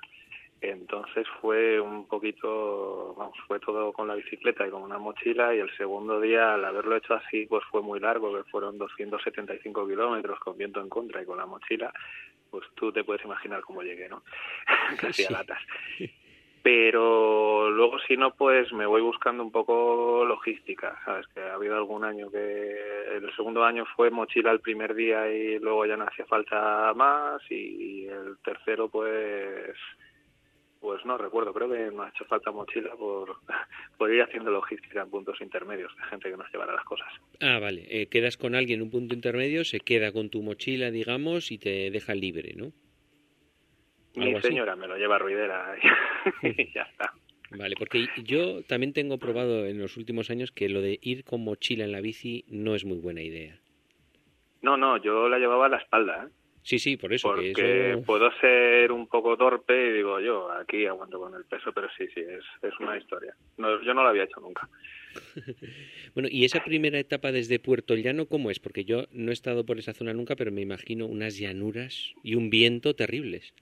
Entonces fue un poquito, vamos, fue todo con la bicicleta y con una mochila y el segundo día al haberlo hecho así pues fue muy largo, que fueron 275 kilómetros con viento en contra y con la mochila pues tú te puedes imaginar cómo llegué, ¿no? [LAUGHS] Casi a latas. Pero luego si no, pues me voy buscando un poco logística, ¿sabes? Que ha habido algún año que el segundo año fue mochila el primer día y luego ya no hacía falta más y el tercero pues pues no recuerdo, creo que me ha hecho falta mochila por, [LAUGHS] por ir haciendo logística en puntos intermedios de gente que nos llevara las cosas. Ah, vale. Eh, quedas con alguien en un punto intermedio, se queda con tu mochila, digamos, y te deja libre, ¿no? Mi señora me lo lleva a ruidera [LAUGHS] y ya está. Vale, porque yo también tengo probado en los últimos años que lo de ir con mochila en la bici no es muy buena idea. No, no, yo la llevaba a la espalda. ¿eh? Sí, sí, por eso. Porque puedo ser un poco torpe y digo yo, aquí aguanto con el peso, pero sí, sí, es, es una historia. No, yo no lo había hecho nunca. [LAUGHS] bueno, ¿y esa primera etapa desde Puerto Llano cómo es? Porque yo no he estado por esa zona nunca, pero me imagino unas llanuras y un viento terribles.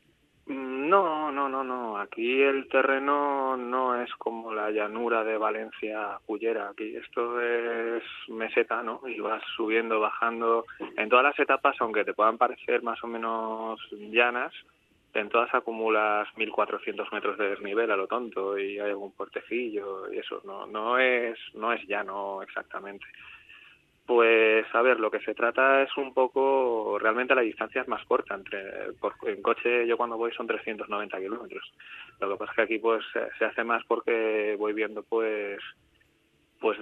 No, no, no, no. Aquí el terreno no es como la llanura de Valencia Cullera. Aquí esto es meseta, ¿no? Y vas subiendo, bajando. En todas las etapas, aunque te puedan parecer más o menos llanas, en todas acumulas 1.400 metros de desnivel a lo tonto y hay algún puertecillo y eso. No, no es, no es llano exactamente. Pues a ver, lo que se trata es un poco, realmente la distancia es más corta. Entre, en coche yo cuando voy son 390 kilómetros. Lo que pasa es que aquí pues se hace más porque voy viendo pues pues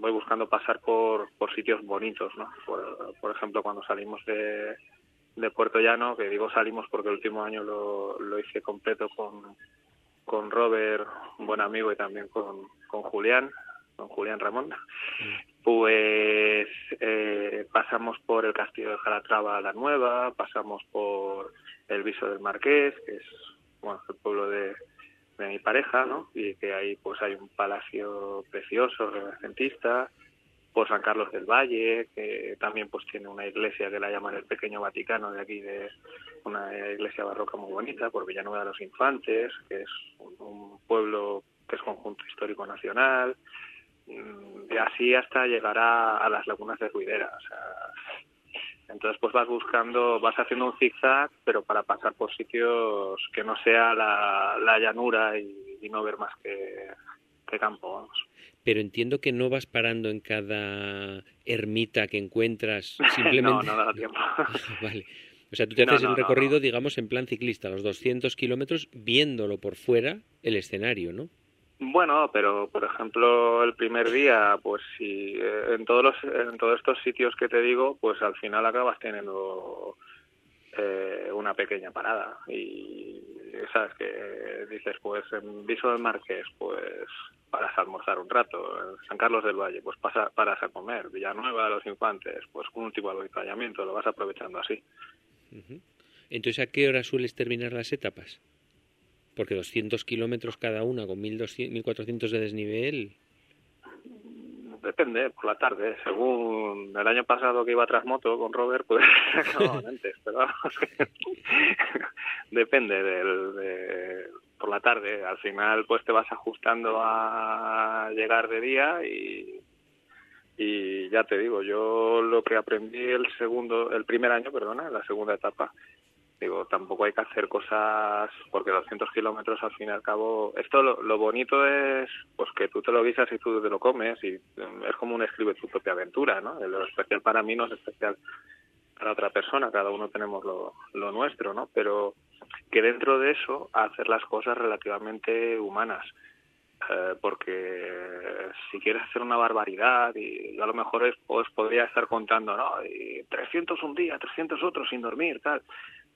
voy buscando pasar por, por sitios bonitos, ¿no? Por, por ejemplo, cuando salimos de, de Puerto Llano, que digo salimos porque el último año lo, lo hice completo con, con Robert, un buen amigo, y también con, con Julián, con Julián Ramón. Pues eh, pasamos por el Castillo de Jalatrava la Nueva, pasamos por el Viso del Marqués, que es bueno, el pueblo de, de mi pareja, ¿no? Y que ahí pues hay un palacio precioso, renacentista, por San Carlos del Valle, que también pues tiene una iglesia que la llaman el Pequeño Vaticano de aquí, de una iglesia barroca muy bonita, por Villanueva de los Infantes, que es un, pueblo que es conjunto histórico nacional, y así hasta llegar a, las lagunas de Ruidera. O sea, entonces pues vas buscando, vas haciendo un zigzag, pero para pasar por sitios que no sea la, la llanura y, no ver más que, que campo, vamos. Pero entiendo que no vas parando en cada ermita que encuentras, [LAUGHS] simplemente... no, no da tiempo. [LAUGHS] vale. O sea, tú te haces el recorrido, digamos, en plan ciclista, los 200 kilómetros, viéndolo por fuera el escenario, ¿no? Bueno, pero por ejemplo el primer día, pues si eh, en todos los, en todos estos sitios que te digo, pues al final acabas teniendo eh, una pequeña parada y sabes que dices pues en Viso del Marqués, pues paras a almorzar un rato, en San Carlos del Valle, pues pasa, paras a comer, Villanueva los Infantes, pues un de avituallamiento, lo vas aprovechando así. Entonces, ¿a qué hora sueles terminar las etapas? Porque 200 kilómetros cada una con 1.400 de desnivel. Depende, por la tarde. Según el año pasado que iba tras moto con Robert, pues [LAUGHS] no, [LAUGHS] antes, pero [LAUGHS] depende del, de, por la tarde. Al final, pues te vas ajustando a llegar de día y, y ya te digo, yo lo que aprendí el segundo, el primer año, perdona, la segunda etapa, digo, tampoco hay que hacer cosas porque 200 kilómetros al fin y al cabo, esto lo, bonito es pues que tú te lo guisas y tú te lo comes y mm, es como un escribe tu propia aventura, ¿no? Lo especial para mí no es especial para otra persona, cada uno tenemos lo, lo nuestro, ¿no? Pero que dentro de eso hacer las cosas relativamente humanas. Eh, porque si quieres hacer una barbaridad y a lo mejor es, pues podría estar contando, ¿no? Y 300 un día, 300 otros sin dormir, tal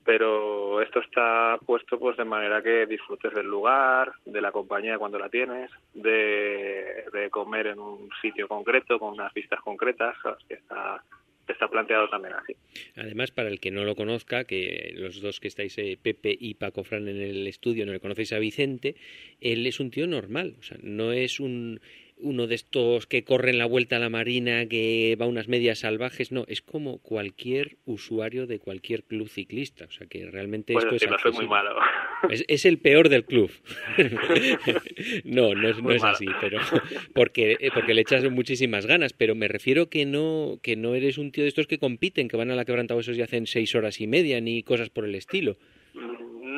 pero esto está puesto pues de manera que disfrutes del lugar, de la compañía cuando la tienes, de, de comer en un sitio concreto, con unas vistas concretas, que está, está planteado también así. Además, para el que no lo conozca, que los dos que estáis, eh, Pepe y Paco Fran en el estudio, no le conocéis a Vicente, él es un tío normal, o sea, no es un uno de estos que corren la vuelta a la marina, que va a unas medias salvajes, no, es como cualquier usuario de cualquier club ciclista, o sea que realmente esto es, soy muy malo. [LAUGHS] Es, el peor del club. [LAUGHS] no, no es, no es así, pero [LAUGHS] porque, eh, porque le echas muchísimas ganas, pero me refiero que no, que no eres un tío de estos que compiten, que van a la quebrantahuesos y hacen seis horas y media, ni cosas por el estilo.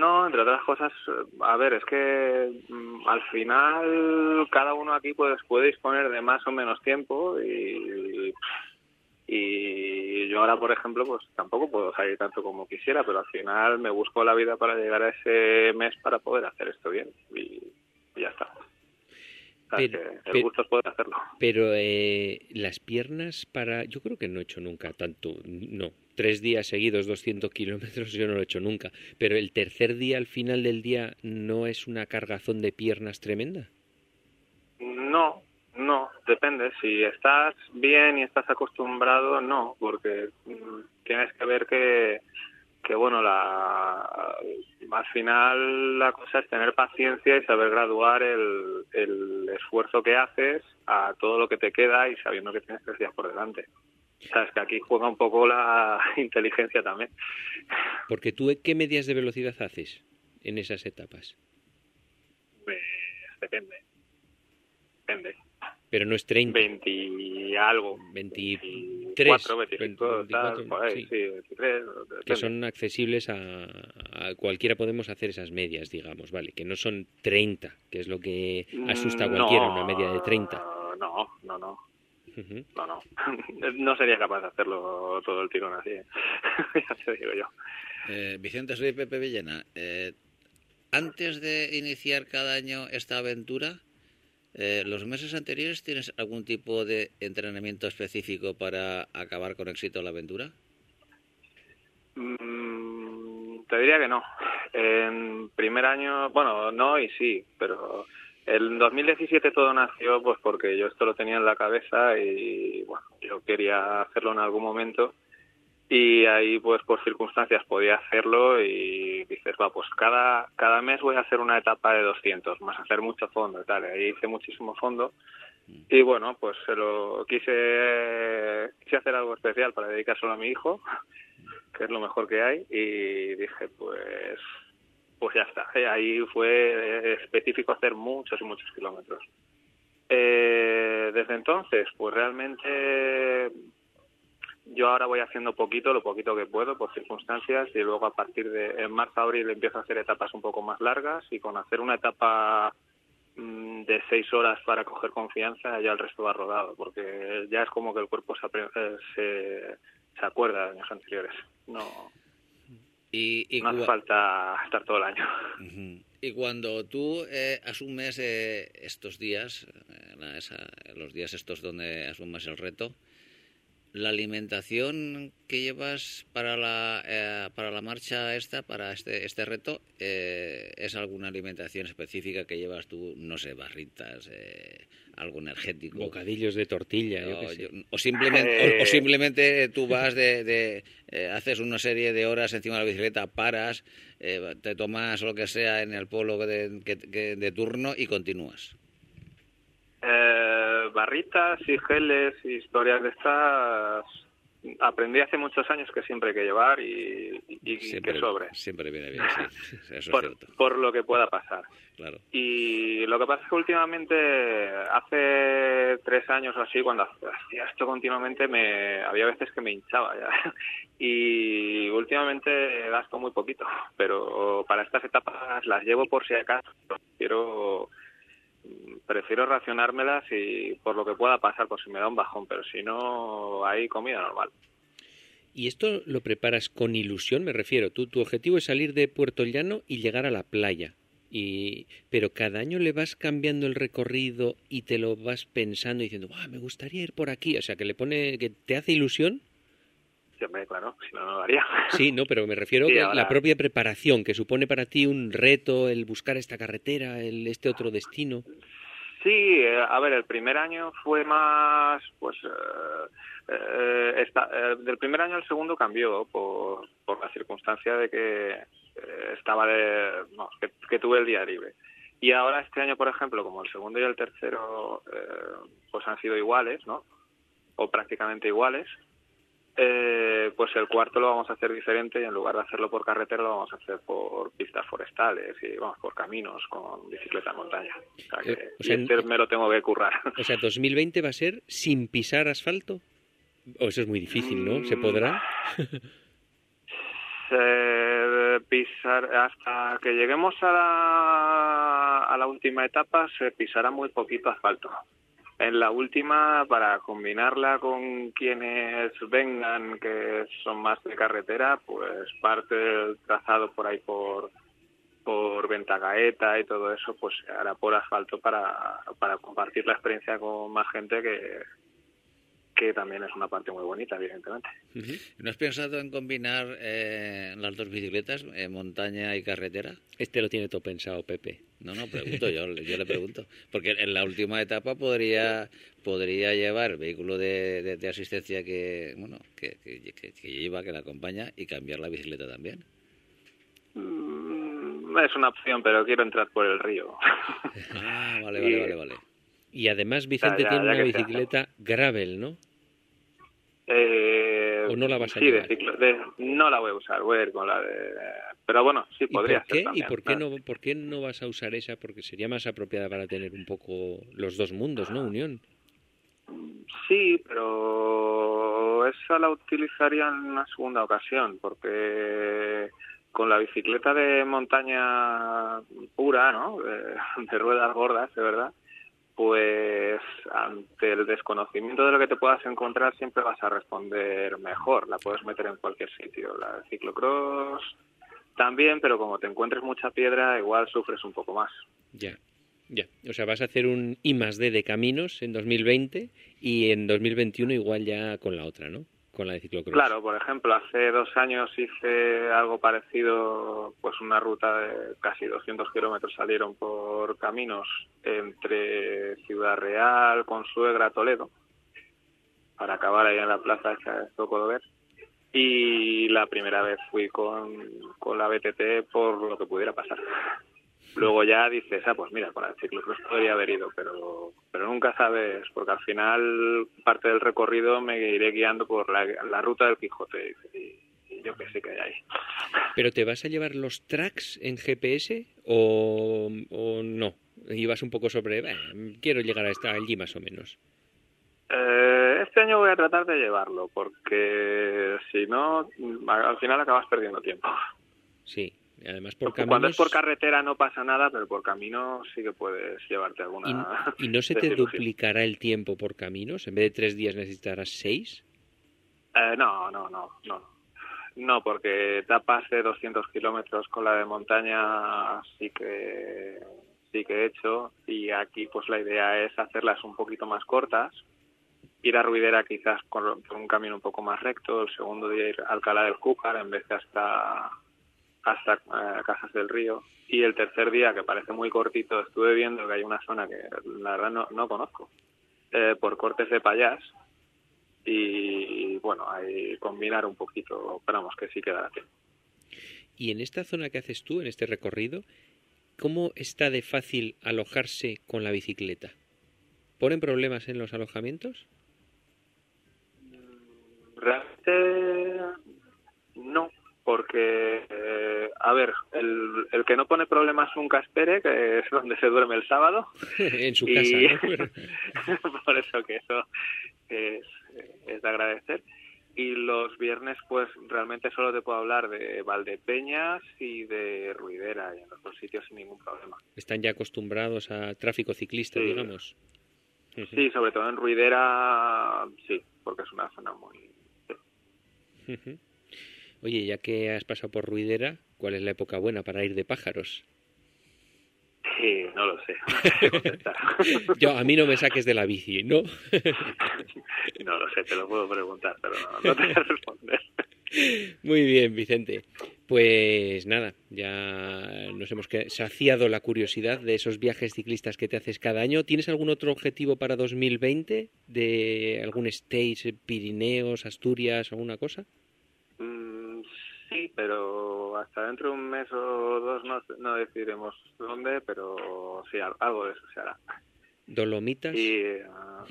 No, entre otras cosas, a ver, es que mm, al final cada uno aquí pues, puede disponer de más o menos tiempo y, y yo ahora, por ejemplo, pues tampoco puedo salir tanto como quisiera, pero al final me busco la vida para llegar a ese mes para poder hacer esto bien y ya está. Pero, el gusto es poder hacerlo. Pero eh, las piernas para... Yo creo que no he hecho nunca tanto, no, tres días seguidos, 200 kilómetros, yo no lo he hecho nunca. Pero el tercer día, al final del día, ¿no es una cargazón de piernas tremenda? No, no, depende. Si estás bien y estás acostumbrado, no, porque mm, tienes que ver que que bueno, la, al final la cosa es tener paciencia y saber graduar el, el esfuerzo que haces a todo lo que te queda y sabiendo que tienes tres días por delante. Sabes que aquí juega un poco la [LAUGHS] inteligencia también. Porque tú, ¿qué medias de velocidad haces en esas etapas? Pues depende. Depende pero no es 30. 20 y algo. 23. 24, 25, tal, por ahí, sí. 23. Que son accesibles a, a, Cualquiera podemos hacer esas medias, digamos, ¿vale? Que no son 30, que es lo que asusta a cualquiera, una media de 30. No, no, no. No, no. [LAUGHS] No sería capaz de hacerlo todo el tirón así. ¿eh? [LAUGHS] ya te digo yo. Eh, Vicente, soy Pepe Villena. Eh, antes de iniciar cada año esta aventura, eh, ¿Los meses anteriores tienes algún tipo de entrenamiento específico para acabar con éxito la aventura? Mm, te diría que no. En primer año, bueno, no y sí, pero el 2017 todo nació pues porque yo esto lo tenía en la cabeza y bueno, yo quería hacerlo en algún momento. Y ahí pues por circunstancias podía hacerlo y dices, va, pues cada, cada mes voy a hacer una etapa de 200, más hacer mucho fondo y tal, ahí hice muchísimo fondo. Y bueno, pues se lo quise, quise hacer algo especial para dedicárselo a mi hijo, [LAUGHS] que es lo mejor que hay. Y dije, pues pues ya está, ahí fue específico hacer muchos y muchos kilómetros. Eh, desde entonces, pues realmente yo ahora voy haciendo poquito, lo poquito que puedo por circunstancias y luego a partir de en marzo abril empiezo a hacer etapas un poco más largas y con hacer una etapa mm, de seis horas para coger confianza ya el resto va rodado porque ya es como que el cuerpo se, eh, se, se acuerda de años anteriores. No, y, no hace falta estar todo el año. Y cuando tú eh, asumes eh, estos días, los días estos donde asumes el reto, la alimentación que llevas para la, eh, para la marcha esta, para este, este reto, eh, ¿es alguna alimentación específica que llevas tú? No sé, barritas, eh, algo energético. Bocadillos de tortilla. o, simplemente, o, simplemente tú vas de, haces una serie de horas encima de la bicicleta, paras, te tomas lo que sea en el polo de, de turno y continúas. Eh, barritas y geles y historias de estas aprendí hace muchos años que siempre hay que llevar y, que sobre. Siempre viene bien, sí. [LAUGHS] Eso por, es cierto. por lo que pueda pasar. Claro. Y lo que pasa es que últimamente, hace tres años o así, cuando hacía esto continuamente, me había veces que me hinchaba ya. [LAUGHS] Y últimamente gasto muy poquito, pero para estas etapas las llevo por si acaso. Quiero prefiero racionármelas y por lo que pueda pasar, por si me da un bajón, pero si no, hay comida normal. ¿Y esto lo preparas con ilusión? Me refiero, tú, tu objetivo es salir de Puerto Llano y llegar a la playa. Y, pero cada año le vas cambiando el recorrido y te lo vas pensando diciendo, me gustaría ir por aquí. O sea, que le pone, que te hace ilusión claro, si no, no lo haría. [LAUGHS] Sí, no, pero me refiero a la propia preparación, que supone para ti un reto el buscar esta carretera, el, este otro destino. Sí, eh, a ver, el primer año fue más, pues, eh, eh, del primer año al segundo cambió por, por la circunstancia de que estaba de, no, que, que, tuve el día libre. Y ahora este año, por ejemplo, como el segundo y el tercero, pues han sido iguales, ¿no? O prácticamente iguales. Eh, pues el cuarto lo vamos a hacer diferente y en lugar de hacerlo por carretera lo vamos a hacer por pistas forestales y vamos por caminos con bicicleta en montaña. O sea que eh, me lo tengo que currar. [LAUGHS] O sea, 2020 va a ser sin pisar asfalto. O eso es muy difícil, ¿no? ¿Se podrá? [LAUGHS] pisar hasta que lleguemos a la, a la última etapa se pisará muy poquito asfalto. En la última, para combinarla con quienes vengan, que son más de carretera, pues parte del trazado por ahí por por Ventagaeta y todo eso, pues se hará por asfalto para, para compartir la experiencia con más gente que, que también es una parte muy bonita, evidentemente. ¿No has pensado en combinar eh, las dos bicicletas, eh, montaña y carretera? Este lo tiene todo pensado, Pepe. No, no, pregunto yo, yo le pregunto. Porque en la última etapa podría podría llevar vehículo de, de, asistencia que, bueno, que, que, lleva, que la acompaña y cambiar la bicicleta también. Mm, es una opción, pero quiero entrar por el río. ah, vale, [LAUGHS] vale, vale, vale. Y además Vicente tiene una bicicleta gravel, ¿no? Eh, ¿O no la vas a sí, llevar? no la voy a usar, voy a ir con la de... Pero bueno, sí, podría ¿Y por qué? ¿Y por qué, no, por qué no vas a usar esa? Porque sería más apropiada para tener un poco los dos mundos, ¿no? Unión. Sí, pero esa la utilizaría en una segunda ocasión, porque con la bicicleta de montaña pura, ¿no? de ruedas gordas, de verdad, pues ante el desconocimiento de lo que te puedas encontrar siempre vas a responder mejor. La puedes meter en cualquier sitio. La de ciclocross también, pero como te encuentres mucha piedra, igual sufres un poco más. Ya, ya. O sea, vas a hacer un I más D de caminos en 2020 y en 2021 igual ya con la otra, ¿no? Claro, por ejemplo, hace dos años hice algo parecido, pues una ruta de casi 200 kilómetros salieron por caminos entre Ciudad Real, Consuegra, Toledo, para acabar ahí en la plaza de Zocodover. Y la primera vez fui con, con la BTT por lo que pudiera pasar. Luego ya dices, ah, pues mira, con el ciclocross podría haber ido, pero, pero nunca sabes, porque al final parte del recorrido me iré guiando por la, ruta del Quijote y, yo qué sé que hay ahí. ¿Pero te vas a llevar los tracks en GPS o, o no? Y vas un poco sobre, quiero llegar a esta allí más o menos. Eh, este año voy a tratar de llevarlo, porque si no, al final acabas perdiendo tiempo. Sí, Además, por Cuando es por carretera no pasa nada, pero por camino sí que puedes llevarte alguna. ¿Y, no se te duplicará el tiempo por caminos? ¿En vez de tres días necesitarás seis? Eh, no, no, no, no. No, porque etapas de 200 kilómetros con la de montaña sí que sí que he hecho y aquí pues la idea es hacerlas un poquito más cortas, ir a Ruidera quizás con, un camino un poco más recto, el segundo día ir a Alcalá del Cúcar en vez de hasta hasta eh, Casas del Río. Y el tercer día, que parece muy cortito, estuve viendo que hay una zona que la verdad no, no conozco, eh, por Cortes de Payás. Y bueno, ahí combinar un poquito, esperamos que sí quedará tiempo. Y en esta zona que haces tú, en este recorrido, ¿cómo está de fácil alojarse con la bicicleta? ¿Ponen problemas en los alojamientos? Realmente porque, eh, a ver, el, el, que no pone problemas nunca espere, que es [LAUGHS] donde se duerme el sábado. [LAUGHS] en su casa. [LAUGHS] por eso que eso es, es de agradecer. Y los viernes, pues realmente solo te puedo hablar de Valdepeñas y de Ruidera, y en los dos sitios sin ningún problema. Están ya acostumbrados a tráfico ciclista, digamos. Sí, sobre todo en Ruidera, sí, porque es una zona muy. Oye, ya que has pasado por Ruidera, ¿cuál es la época buena para ir de pájaros? Sí, no lo sé. [LAUGHS] Yo, a mí no me saques de la bici, ¿no? [LAUGHS] no lo sé, te lo puedo preguntar, pero no, te voy a responder. Muy bien, Vicente. Pues nada, ya nos hemos saciado la curiosidad de esos viajes ciclistas que te haces cada año. ¿Tienes algún otro objetivo para 2020? ¿De algún stage, Pirineos, Asturias, alguna cosa? Sí, pero hasta dentro de un mes o dos no, no decidiremos dónde, pero sí, algo de eso se hará. ¿Dolomitas? Y ah,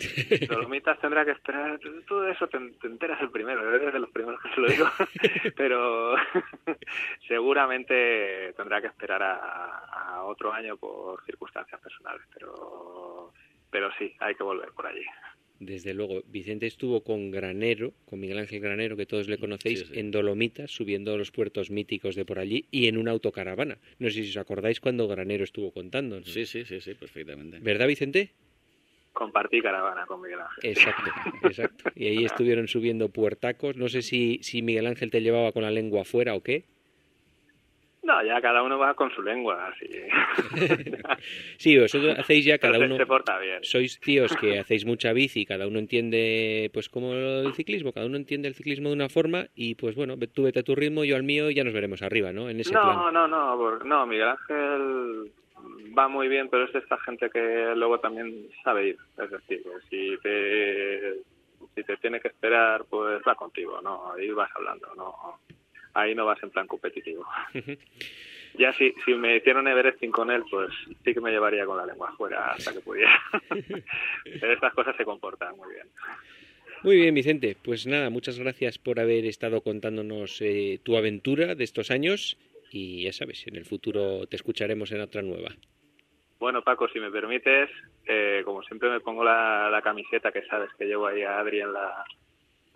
Dolomitas tendrá que esperar, todo eso te, enteras el primero, eres de los primeros que se lo digo, [LAUGHS] pero [LAUGHS] seguramente tendrá que esperar a, a otro año por circunstancias personales, pero, pero sí, hay que volver por allí. Desde luego, Vicente estuvo con Granero, con Miguel Ángel Granero, que todos le conocéis, en Dolomitas, subiendo los puertos míticos de por allí y en una autocaravana. No sé si os acordáis cuando Granero estuvo contando. Sí, sí, sí, sí, perfectamente. ¿Verdad, Vicente? Compartí caravana con Miguel Ángel. Exacto, [LAUGHS] exacto. Y ahí estuvieron subiendo puertacos. No sé si, si Miguel Ángel te llevaba con la lengua afuera o qué. No, ya cada uno va con su lengua, así. [LAUGHS] sí, vosotros hacéis ya cada uno. Se porta bien. Sois tíos que hacéis mucha bici, cada uno entiende, pues como el ciclismo, cada uno entiende el ciclismo de una forma y pues bueno, tú vete a tu ritmo, yo al mío y ya nos veremos arriba, ¿no? En ese no, plan. no, no, no, Miguel Ángel va muy bien, pero es esta gente que luego también sabe ir. Es decir, si te, si te tiene que esperar, pues va contigo, ¿no? Ahí vas hablando, ¿no? Ahí no vas en plan competitivo. ya si, si me hicieron Everesting con él, pues sí que me llevaría con la lengua afuera hasta que pudiera. [LAUGHS] Pero estas cosas se comportan muy bien. Muy bien, Vicente. Pues nada, muchas gracias por haber estado contándonos eh, tu aventura de estos años y ya sabes, en el futuro te escucharemos en otra nueva. Bueno, Paco, si me permites, eh, como siempre me pongo la, la, camiseta que sabes que llevo ahí a Adri en la,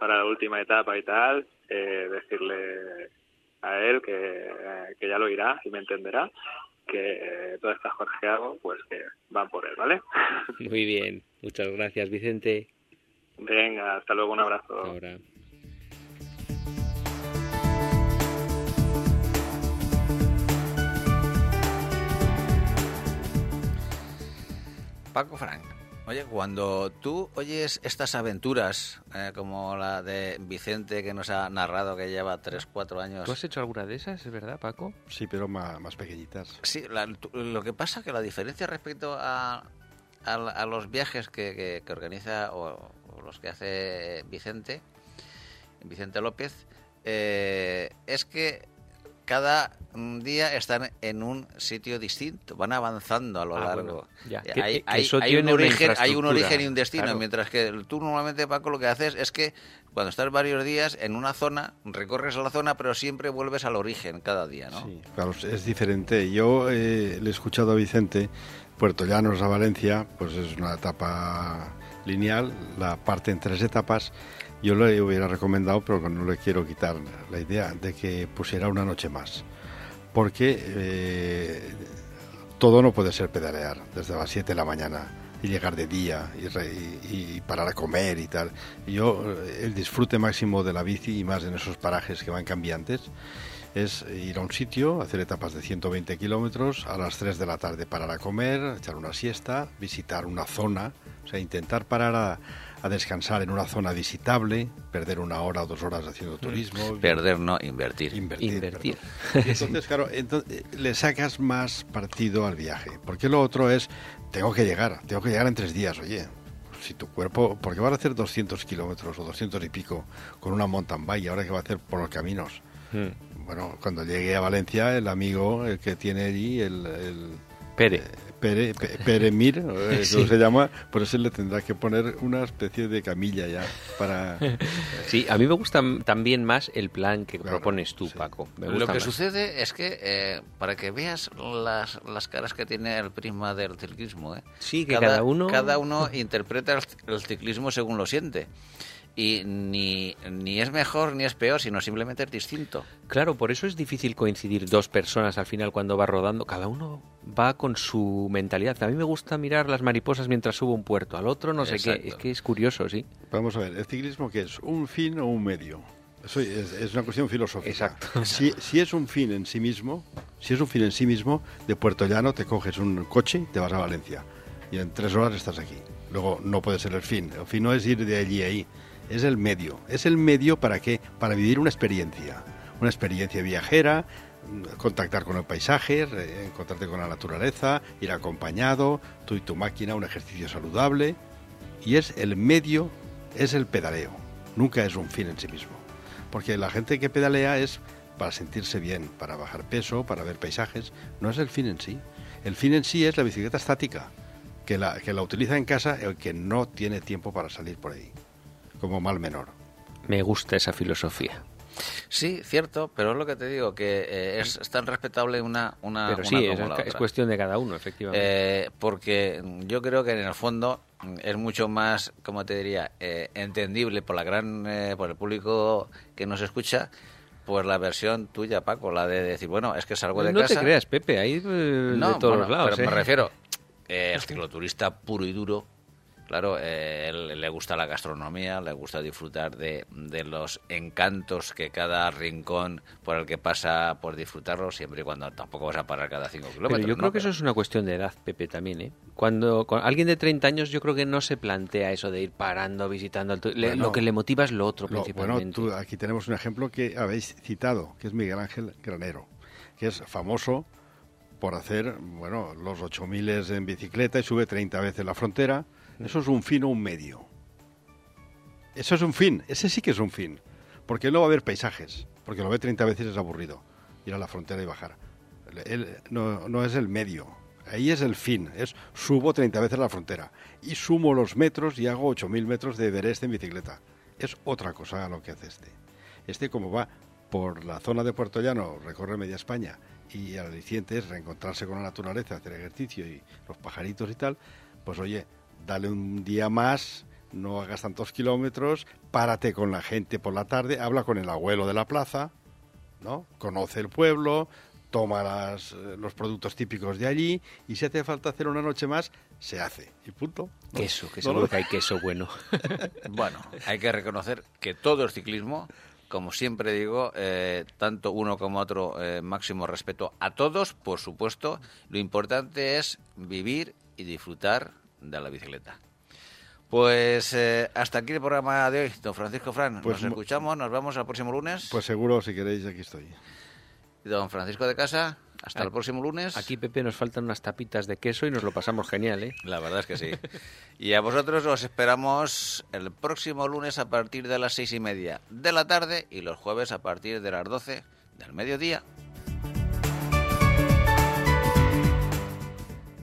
para la última etapa y tal, eh, decirle a él que, que, ya lo irá y me entenderá que todas estas cosas que hago pues que van por él, ¿vale? [LAUGHS] Muy bien, muchas gracias Vicente. Venga, hasta luego, un abrazo. Ahora. Paco Frank, Oye, cuando tú oyes estas aventuras, eh, como la de Vicente que nos ha narrado que lleva 3, 4 años... ¿Tú has hecho alguna de esas, es verdad, Paco? Sí, pero más, pequeñitas. Sí, lo que pasa es que la diferencia respecto a, a, los viajes que, que, organiza o, los que hace Vicente, Vicente López, eh, es que cada día están en un sitio distinto, van avanzando a lo ah, largo. hay, un origen, hay un origen y un destino, mientras que tú normalmente, Paco, lo que haces es que cuando estás varios días en una zona, recorres la zona, pero siempre vuelves al origen cada día, ¿no? Sí, claro, es diferente. Yo eh, le he escuchado a Vicente, Puerto Llanos a Valencia, pues es una etapa lineal, la parte en tres etapas, yo le hubiera recomendado, pero no le quiero quitar la idea de que pusiera una noche más. Porque eh, todo no puede ser pedalear desde las 7 de la mañana y llegar de día y, parar a comer y tal. Yo, el disfrute máximo de la bici y más en esos parajes que van cambiantes es ir a un sitio, hacer etapas de 120 kilómetros, a las 3 de la tarde parar a comer, echar una siesta, visitar una zona, o sea, intentar parar a, a descansar en una zona visitable, perder una hora o dos horas haciendo turismo. [LAUGHS] Perder, no, invertir. Invertir. Entonces, claro, entonces, le sacas más partido al viaje. Porque lo otro es, tengo que llegar, tengo que llegar en tres días, oye. Si tu cuerpo, porque vas a hacer 200 kilómetros o 200 y pico con una mountain bike, ahora que va a hacer por los caminos. Hmm. Bueno, cuando llegue a Valencia, el amigo, el que tiene allí, el, el Pere. Eh, Pere, Peremir, [LAUGHS] eh, se llama, por eso le tendrá que poner una especie de camilla ya para... [LAUGHS] Sí, a mí me gusta también más el plan que propones tú, Paco. Lo que sucede es que, eh, para que veas las, las caras que tiene el prisma del ciclismo, ¿eh? sí, que cada, uno... Cada uno interpreta el ciclismo según lo siente y ni, ni es mejor ni es peor, sino simplemente es distinto. Claro, por eso es difícil coincidir dos personas al final cuando va rodando. Cada uno va con su mentalidad. A mí me gusta mirar las mariposas mientras subo un puerto, al otro no sé qué. Es que es curioso, sí. Vamos a ver, ¿el ciclismo qué es? ¿Un fin o un medio? Eso es, una cuestión filosófica. Exacto. Si, si, es un fin en sí mismo, si es un fin en sí mismo, de Puerto Llano te coges un coche y te vas a Valencia. Y en tres horas estás aquí. Luego no puede ser el fin. El fin no es ir de allí a ahí es el medio. ¿Es el medio para qué? Para vivir una experiencia. Una experiencia viajera, contactar con el paisaje, encontrarte con la naturaleza, ir acompañado, tú y tu máquina, un ejercicio saludable. Y es el medio, es el pedaleo. Nunca es un fin en sí mismo. Porque la gente que pedalea es para sentirse bien, para bajar peso, para ver paisajes. No es el fin en sí. El fin en sí es la bicicleta estática, que la, que la utiliza en casa el que no tiene tiempo para salir por ahí como mal menor. Me gusta esa filosofía. Sí, cierto, pero es lo que te digo, que eh, es, tan respetable una, una Pero sí, es, cuestión de cada uno, efectivamente. Eh, porque yo creo que en el fondo es mucho más, como te diría, eh, entendible por la gran, por el público que nos escucha, pues la versión tuya, Paco, la de decir, bueno, es que salgo de casa... No te creas, Pepe, ahí de todos los lados. Pero me refiero, el cicloturista puro y duro Claro, eh, él, le gusta la gastronomía, le gusta disfrutar de, los encantos que cada rincón por el que pasa por disfrutarlo, siempre y cuando tampoco vas a parar cada cinco kilómetros. Pero yo creo que eso es una cuestión de edad, Pepe, también. ¿eh? Cuando con alguien de 30 años, yo creo que no se plantea eso de ir parando, visitando. lo que le motiva es lo otro, principalmente. Bueno, aquí tenemos un ejemplo que habéis citado, que es Miguel Ángel Granero, que es famoso por hacer bueno los 8000 en bicicleta y sube 30 veces la frontera eso es un fin o un medio. Eso es un fin, ese sí que es un fin. Porque no va a haber paisajes, porque lo ve 30 veces es aburrido, ir a la frontera y bajar. no, no es el medio, ahí es el fin, es subo 30 veces la frontera y sumo los metros y hago 8.000 metros de Everest en bicicleta. Es otra cosa lo que hace este. Este como va por la zona de Puerto Llano, recorre media España y al aliciente es reencontrarse con la naturaleza, hacer ejercicio y los pajaritos y tal, pues oye, dale un día más, no hagas tantos kilómetros, párate con la gente por la tarde, habla con el abuelo de la plaza, ¿no? Conoce el pueblo, toma las, eh, los productos típicos de allí y si hace falta hacer una noche más, se hace. Y punto. Queso, que seguro que hay queso bueno. [LAUGHS] bueno, hay que reconocer que todo el ciclismo, como siempre digo, eh, tanto uno como otro, eh, máximo respeto a todos, por supuesto. Lo importante es vivir y disfrutar de la bicicleta. Pues eh, hasta aquí el programa de hoy, don Francisco Fran. Pues nos escuchamos, nos vemos el próximo lunes. Pues seguro, si queréis, aquí estoy. Don Francisco de Casa, hasta el próximo lunes. Aquí, Pepe, nos faltan unas tapitas de queso y nos lo pasamos genial, ¿eh? La verdad es que sí. y a vosotros os esperamos el próximo lunes a partir de las seis y media de la tarde y los jueves a partir de las doce del mediodía.